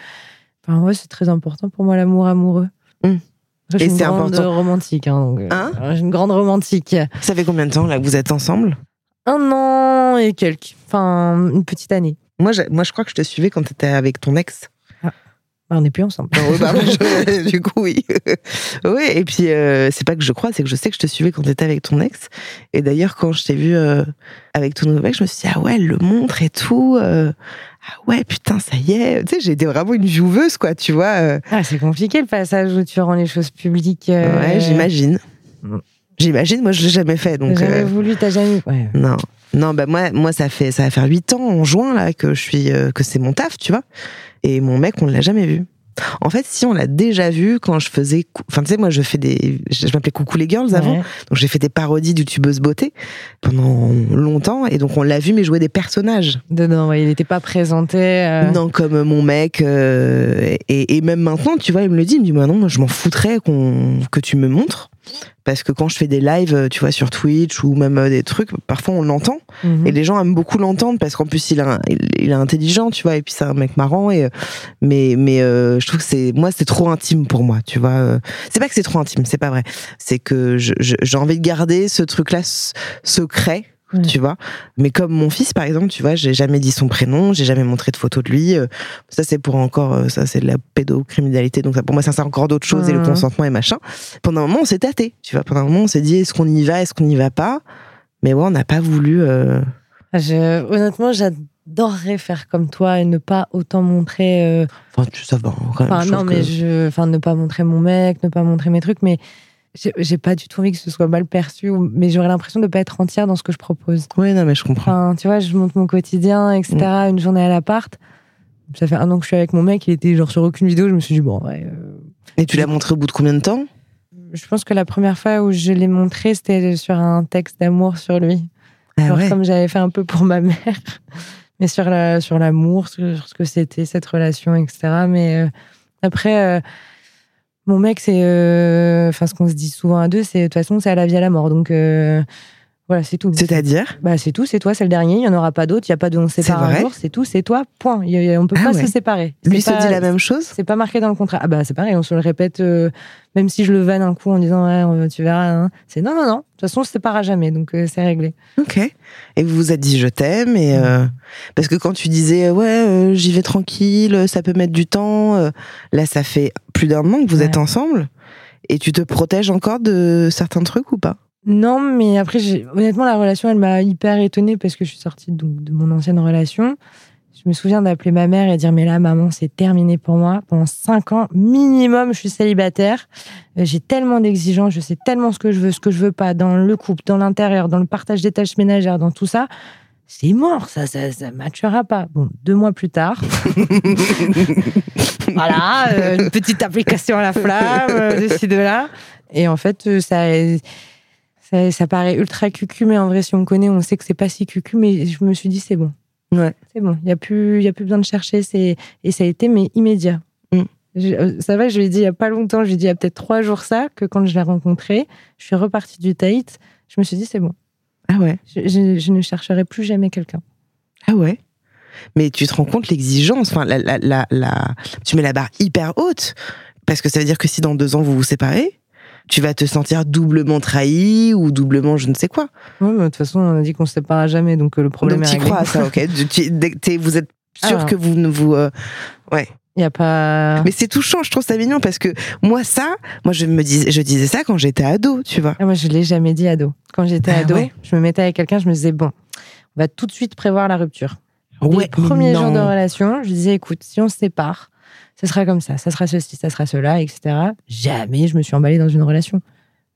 Enfin, ouais, c'est très important pour moi, l'amour amoureux. Hmm. Et c'est important. romantique. Hein, donc, euh, hein une grande romantique. Ça fait combien de temps là que vous êtes ensemble? Un an et quelques. Enfin, une petite année. Moi, moi, je crois que je te suivais quand tu étais avec ton ex. Bah, on n'est plus ensemble. Bah, <laughs> du coup, oui. <laughs> oui, et puis, euh, c'est pas que je crois, c'est que je sais que je te suivais quand tu étais avec ton ex. Et d'ailleurs, quand je t'ai vu euh, avec ton nouveau mec, je me suis dit, ah ouais, elle le montre et tout. Euh, ah ouais, putain, ça y est. Tu sais, j'ai été vraiment une jouveuse, quoi, tu vois. Ah, c'est compliqué le passage où tu rends les choses publiques. Ouais, j'imagine. Mm. J'imagine, moi, je l'ai jamais fait. Donc, jamais voulu, t'as jamais. Ouais. Non. Non, bah moi, moi, ça fait, ça va faire huit ans en juin là que je suis, que c'est mon taf, tu vois. Et mon mec, on ne l'a jamais vu. En fait, si on l'a déjà vu quand je faisais, enfin tu sais, moi je fais des, je m'appelais Coucou les girls avant, donc j'ai fait des parodies d'youtubeuses beauté pendant longtemps, et donc on l'a vu mais jouer des personnages. Non, il n'était pas présenté. Euh. Non, comme mon mec, euh, et, même maintenant, tu vois, il me le dit, il me dit, moi non, moi je m'en foutrais qu'on que tu me montres parce que quand je fais des lives, euh, tu vois, sur Twitch ou même euh, des trucs, parfois on l'entend mhm. et les gens aiment beaucoup l'entendre parce qu'en plus il, il, est intelligent, tu vois, et puis c'est un mec marrant et euh, mais mais je trouve que c'est moi c'est trop intime pour moi, tu vois. C'est pas que c'est trop intime, c'est pas vrai. C'est que j'ai envie de garder ce truc-là secret tu vois. Mais comme mon fils, par exemple, tu vois, j'ai jamais dit son prénom, j'ai jamais montré de photo de lui. Euh, ça, c'est pour encore, euh, ça, c'est de la pédocriminalité. Donc, ça, pour moi, ça, c'est encore d'autres choses et le consentement et machin. Pendant un moment, on s'est tâté, tu vois. Pendant un moment, on s'est dit, est-ce qu'on y va, est-ce qu'on n'y va pas? Mais ouais, on n'a pas voulu. Euh, je, honnêtement, j'adorerais faire comme toi et ne pas autant montrer. Enfin, tu sais, bon, quand même, enfin, non, mais je, enfin, ne pas montrer mon mec, ne pas montrer mes trucs, mais j'ai pas du tout envie que ce soit mal perçu, mais j'aurais l'impression de pas être entière dans ce que je propose. Oui, non, mais je comprends. tu vois, je monte mon quotidien, etc. Mm. Une journée à l'appart. Ça fait un an que je suis avec mon mec, il était genre sur aucune vidéo. Je me suis dit, bon, ouais. Euh, Et tu l'as montré au bout de combien de temps? Je pense que la première fois où je l'ai montré, c'était sur un texte d'amour sur lui. Ah Comme j'avais fait un peu pour ma <laughs> mère. mais sur l'amour, sur, l'amour sur ce que c'était, cette relation, etc. Mais euh, après. Euh, mon mec, c'est. Euh, enfin, ce qu'on se dit souvent à deux, c'est de toute façon, c'est à la vie à la mort. Donc, euh, voilà, c'est tout. C'est-à-dire Bah, c'est tout, c'est toi, c'est le dernier, il n'y en aura pas d'autre, il n'y a pas de on se sépare un jour, c'est tout, c'est toi, point. on ne peut ah pas se séparer. Lui se dit la même chose C'est pas marqué dans le contrat. Ah, bah, c'est pareil, on se le répète, euh, même si je le vanne un coup en disant, ouais, tu verras. Hein. C'est non, non, non, de toute façon, on se séparera jamais, donc c'est réglé. Ok. Et vous vous êtes dit, je t'aime, et. Parce que quand tu disais, ouais, j'y vais tranquille, ça peut mettre du temps, là, ça fait plus d'un an que vous êtes ensemble et tu te protèges encore de certains trucs ou pas? Non, mais après, honnêtement, la relation, elle m'a hyper étonnée parce que je suis sortie de, mon ancienne relation. Je me souviens d'appeler ma mère et dire Mais là, maman, c'est terminé pour moi. Pendant cinq ans, minimum, je suis célibataire. Euh, j'ai tellement d'exigences, je sais tellement ce que je veux, ce que je veux pas, dans le couple, dans l'intérieur, dans le partage des tâches ménagères, dans tout ça c'est mort, ça, ça, ça matchera pas. Bon, deux mois plus tard, <laughs> voilà, euh, une petite application à la flamme, euh, de ci, de là. Et en fait, ça, ça, ça, paraît ultra cucu, mais en vrai, si on connaît, on sait que c'est pas si cucu, mais je me suis dit, c'est bon. Ouais. C'est bon, il n'y a, plus, y a plus besoin de chercher, et ça a été, mais immédiat. Mm. ça va, je lui ai dit il y a pas longtemps, je lui ai dit il y a peut-être trois jours ça, que quand je l'ai rencontré, je suis repartie du Tate, je me suis dit, c'est bon. Ah ouais. Je, ne chercherai plus jamais quelqu'un. Ah ouais. Mais tu te rends compte l'exigence, enfin, la, la, la, tu mets la barre hyper haute, parce que ça veut dire que si dans deux ans vous vous séparez, tu vas te sentir doublement trahi ou doublement je ne sais quoi. Oui, de toute façon, on a dit qu'on se séparera jamais, donc euh, le problème donc, est réglé. crois ça, ok. <laughs> vous êtes sûre Ah. que vous ne vous. euh, Ouais. Il y a pas. Mais c'est touchant, je trouve ça mignon parce que moi, ça, moi, je me disais, je disais ça quand j'étais ado, tu vois. Ah, moi, je l'ai jamais dit ado. Quand j'étais Ah ado, ouais. je me mettais avec quelqu'un, je me disais bon, on va tout de suite prévoir la rupture. Ouais, Les premiers jours de relation, je disais écoute, si on se sépare, ce sera comme ça, ça sera ceci, ça sera cela, etc. Jamais je me suis emballée dans une relation.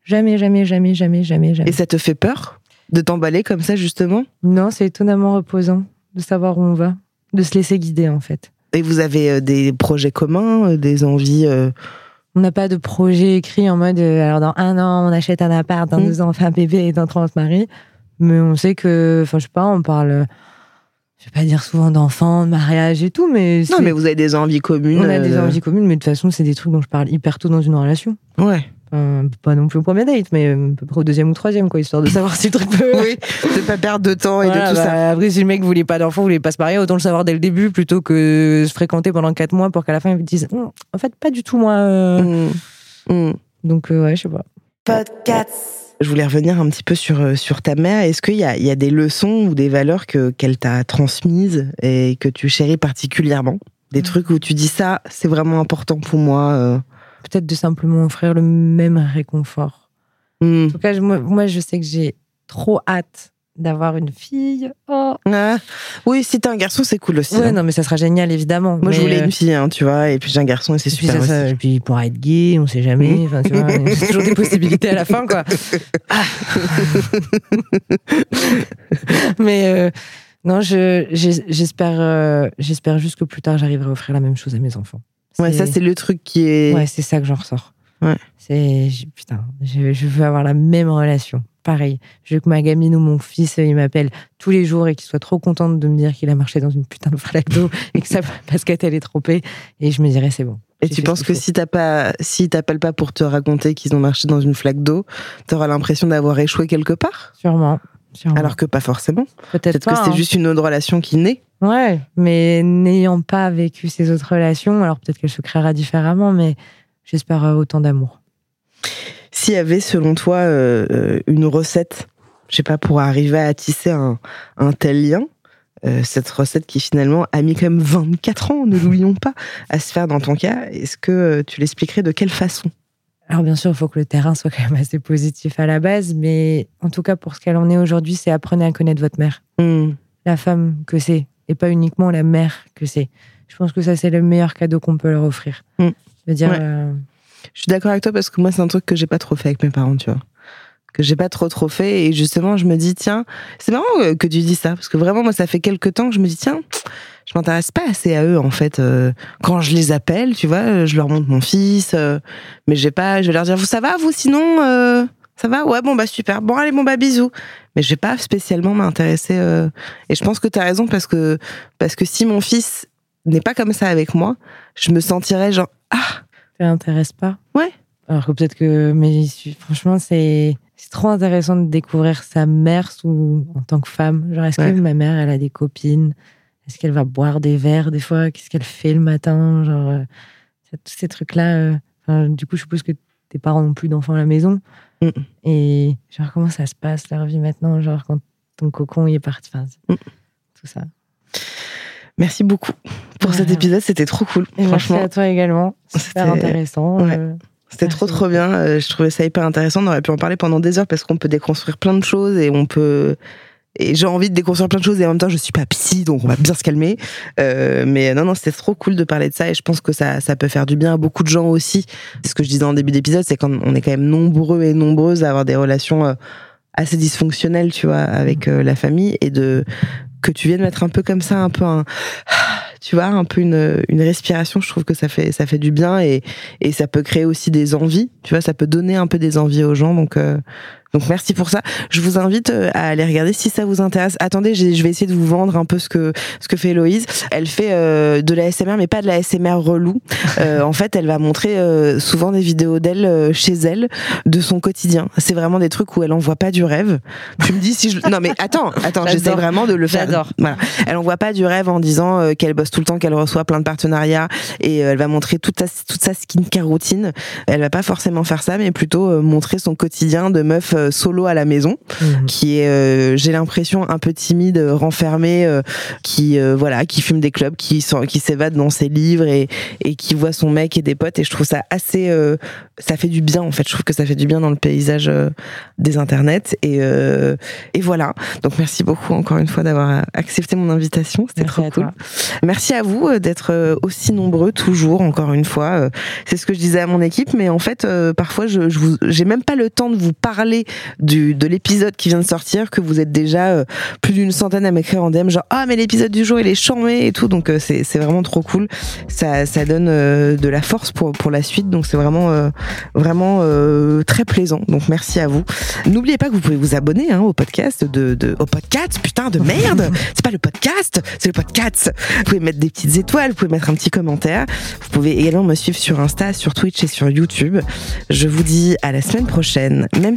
Jamais, jamais, jamais, jamais, jamais, jamais. Et ça te fait peur de t'emballer comme ça, justement? Non, c'est étonnamment reposant de savoir où on va, de se laisser guider en fait. Et vous avez euh, des projets communs, euh, des envies. euh, On n'a pas de projet écrit en mode euh, alors dans un an on achète un appart, dans Mm. deux ans on fait un bébé et dans trois on se marie. Mais on sait que, enfin je sais pas, on parle, je vais pas dire souvent d'enfants, de mariage et tout, mais Non, mais vous avez des envies communes. on a des euh, envies communes, mais de toute façon c'est des trucs dont je parle hyper tôt dans une relation. Ouais. Pas non plus au premier date, mais euh, à peu près au deuxième ou troisième quoi, histoire de savoir si le truc peut. <laughs> Oui, de pas perdre de temps et Voilà, de tout ça. bah, Après, si le mec voulait pas d'enfant, voulait pas se marier, autant le savoir dès le début plutôt que se fréquenter pendant quatre mois pour qu'à la fin ils me disent Hum, en fait pas du tout moi. euh. Mm. Mm. Donc euh, ouais, je sais pas. Je voulais revenir un petit peu sur, euh, sur ta mère. Est-ce qu'il y a, il y a des leçons ou des valeurs que, qu'elle t'a transmises et que tu chéris particulièrement? Des Mm. trucs où tu dis ça, c'est vraiment important pour moi. euh. Peut-être de simplement offrir le même réconfort. Mm. En tout cas, moi, je sais que j'ai trop hâte d'avoir une fille. Oh. Ah, oui, si t'as un garçon, c'est cool aussi. Ouais, hein. non, mais ça sera génial évidemment. Moi, je voulais euh, une fille, hein, tu vois, et puis j'ai un garçon et c'est super ça, ça- aussi. et puis il pourra être gay, on sait jamais. Enfin, tu vois, il y a <laughs> toujours des possibilités à la fin, quoi. Ah. <laughs> mais euh, non, je, j'espère, euh, j'espère juste que plus tard j'arriverai à offrir la même chose à mes enfants. Ouais, ça, c'est le truc qui est. Ouais, c'est ça que j'en ressors. Ouais. C'est putain, je, je veux avoir la même relation. Pareil, je veux que ma gamine ou mon fils, euh, il m'appelle tous les jours et qu'il soit trop contente de me dire qu'il a marché dans une putain de flaque d'eau <laughs> et que sa basket elle est trompée. Et je me dirais c'est bon. Et tu penses que faut. si t'as pas, si t'appelles pas pour te raconter qu'ils ont marché dans une flaque d'eau, t'auras l'impression d'avoir échoué quelque part, Sûrement. sûrement. alors que pas forcément. peut-être Peut-être pas. que c'est hein. juste une autre relation qui naît. Ouais, mais n'ayant pas vécu ces autres relations, alors peut-être qu'elle se créera différemment, mais j'espère euh, autant d'amour. S'il y avait, selon toi, euh, euh, une recette, je sais pas, pour arriver à tisser un, un tel lien, euh, cette recette qui finalement a mis quand même 24 ans, ne l'oublions pas, à se faire dans ton cas, est-ce que tu l'expliquerais de quelle façon? Alors bien sûr, il faut que le terrain soit quand même assez positif à la base, mais en tout cas pour ce qu'elle en est aujourd'hui, c'est apprenez à connaître votre mère, Hmm. la femme que c'est, et pas uniquement la mère que c'est. Je pense que ça c'est le meilleur cadeau qu'on peut leur offrir. Mm. Je veux dire, Ouais. euh, Je suis d'accord avec toi parce que moi, c'est un truc que j'ai pas trop fait avec mes parents, tu vois. Que j'ai pas trop trop fait. Et justement, je me dis, tiens, c'est marrant euh, que tu dis ça. Parce que vraiment, moi, ça fait quelques temps que je me dis, tiens, je m'intéresse pas assez à eux, en fait. Euh, quand je les appelle, tu vois, euh, je leur montre mon fils. mais j'ai pas, je vais leur dire, vous, ça va, vous, sinon, ça va? Ouais, bon, bah, super. Bon, allez, bon, bah, bisous. Mais je vais pas spécialement m'intéresser. Et je pense que tu as raison parce que, parce que si mon fils n'est pas comme ça avec moi, je me sentirais genre, ah, ça l'intéresse pas. Ouais. Alors que peut-être que, mais franchement, c'est c'est trop intéressant de découvrir sa mère sous en tant que femme. Genre, est-ce Ouais. que ma mère, elle a des copines? Est-ce qu'elle va boire des verres des fois? Qu'est-ce qu'elle fait le matin? Genre, euh, tous ces trucs-là. euh, enfin, du coup, je suppose que tes parents n'ont plus d'enfants à la maison. Mm. Et genre, comment ça se passe leur vie maintenant? Genre, quand ton cocon il est parti. Enfin, Mm. tout ça. Merci beaucoup pour Ouais. cet épisode, c'était trop cool. Et merci Franchement, à toi également. C'était- intéressant. Ouais. euh, c'était merci trop trop bien. Euh, Je trouvais ça hyper intéressant. On aurait pu en parler pendant des heures parce qu'on peut déconstruire plein de choses et on peut. Et j'ai envie de déconstruire plein de choses et en même temps je suis pas psy donc on va bien se calmer. Euh, mais non non c'était trop cool de parler de ça et je pense que ça ça peut faire du bien à beaucoup de gens aussi. Ce que je disais en début d'épisode, c'est quand on est quand même nombreux et nombreuses à avoir des relations assez dysfonctionnelles tu vois avec la famille et de que tu viennes mettre un peu comme ça un peu un tu vois un peu une, une respiration je trouve que ça fait ça fait du bien et, et ça peut créer aussi des envies tu vois ça peut donner un peu des envies aux gens donc euh, donc merci pour ça. Je vous invite euh, à aller regarder si ça vous intéresse. Attendez je vais essayer de vous vendre un peu ce que ce que fait Héloïse. Elle fait euh, de la SMR mais pas de la SMR relou. Euh, en fait elle va montrer euh, souvent des vidéos d'elle euh, chez elle de son quotidien. C'est vraiment des trucs où elle envoie pas du rêve. Tu me dis si je non mais attends attends j'essaie vraiment de le faire. J'adore. voilà. Elle envoie pas du rêve en disant euh, qu'elle bosse tout le temps, qu'elle reçoit plein de partenariats et elle va montrer toute sa, toute sa skincare routine. Elle va pas forcément faire ça, mais plutôt montrer son quotidien de meuf euh, euh, solo à la maison, mhm. qui est, euh, j'ai l'impression, un peu timide, renfermé, qui voilà, qui fume des clubs, qui qui s'évade dans ses livres et, et qui voit son mec et des potes. Et je trouve ça assez, ça fait du bien en fait. Je trouve que ça fait du bien dans le paysage des internets. Et, et voilà. Donc merci beaucoup encore une fois d'avoir accepté mon invitation. C'était trop cool. Merci à vous d'être aussi nombreux toujours. Encore une fois, c'est ce que je disais à mon équipe, mais en fait, parfois je, je vous, j'ai même pas le temps de vous parler du, de l'épisode qui vient de sortir, que vous êtes déjà euh, plus d'une centaine à m'écrire en DM, genre ah mais l'épisode du jour il est charmé et tout, donc euh, c'est, c'est vraiment trop cool. Ça, ça donne euh, de la force pour, pour la suite, donc c'est vraiment vraiment très plaisant. Donc merci à vous. N'oubliez pas que vous pouvez vous abonner hein, au podcast de, de au podcast, putain de merde, <laughs> c'est pas le podcast, c'est le podcast. Vous pouvez mettre des petites étoiles, vous pouvez mettre un petit commentaire. Vous pouvez également me suivre sur Insta, sur Twitch et sur YouTube. Je vous dis à la semaine prochaine, même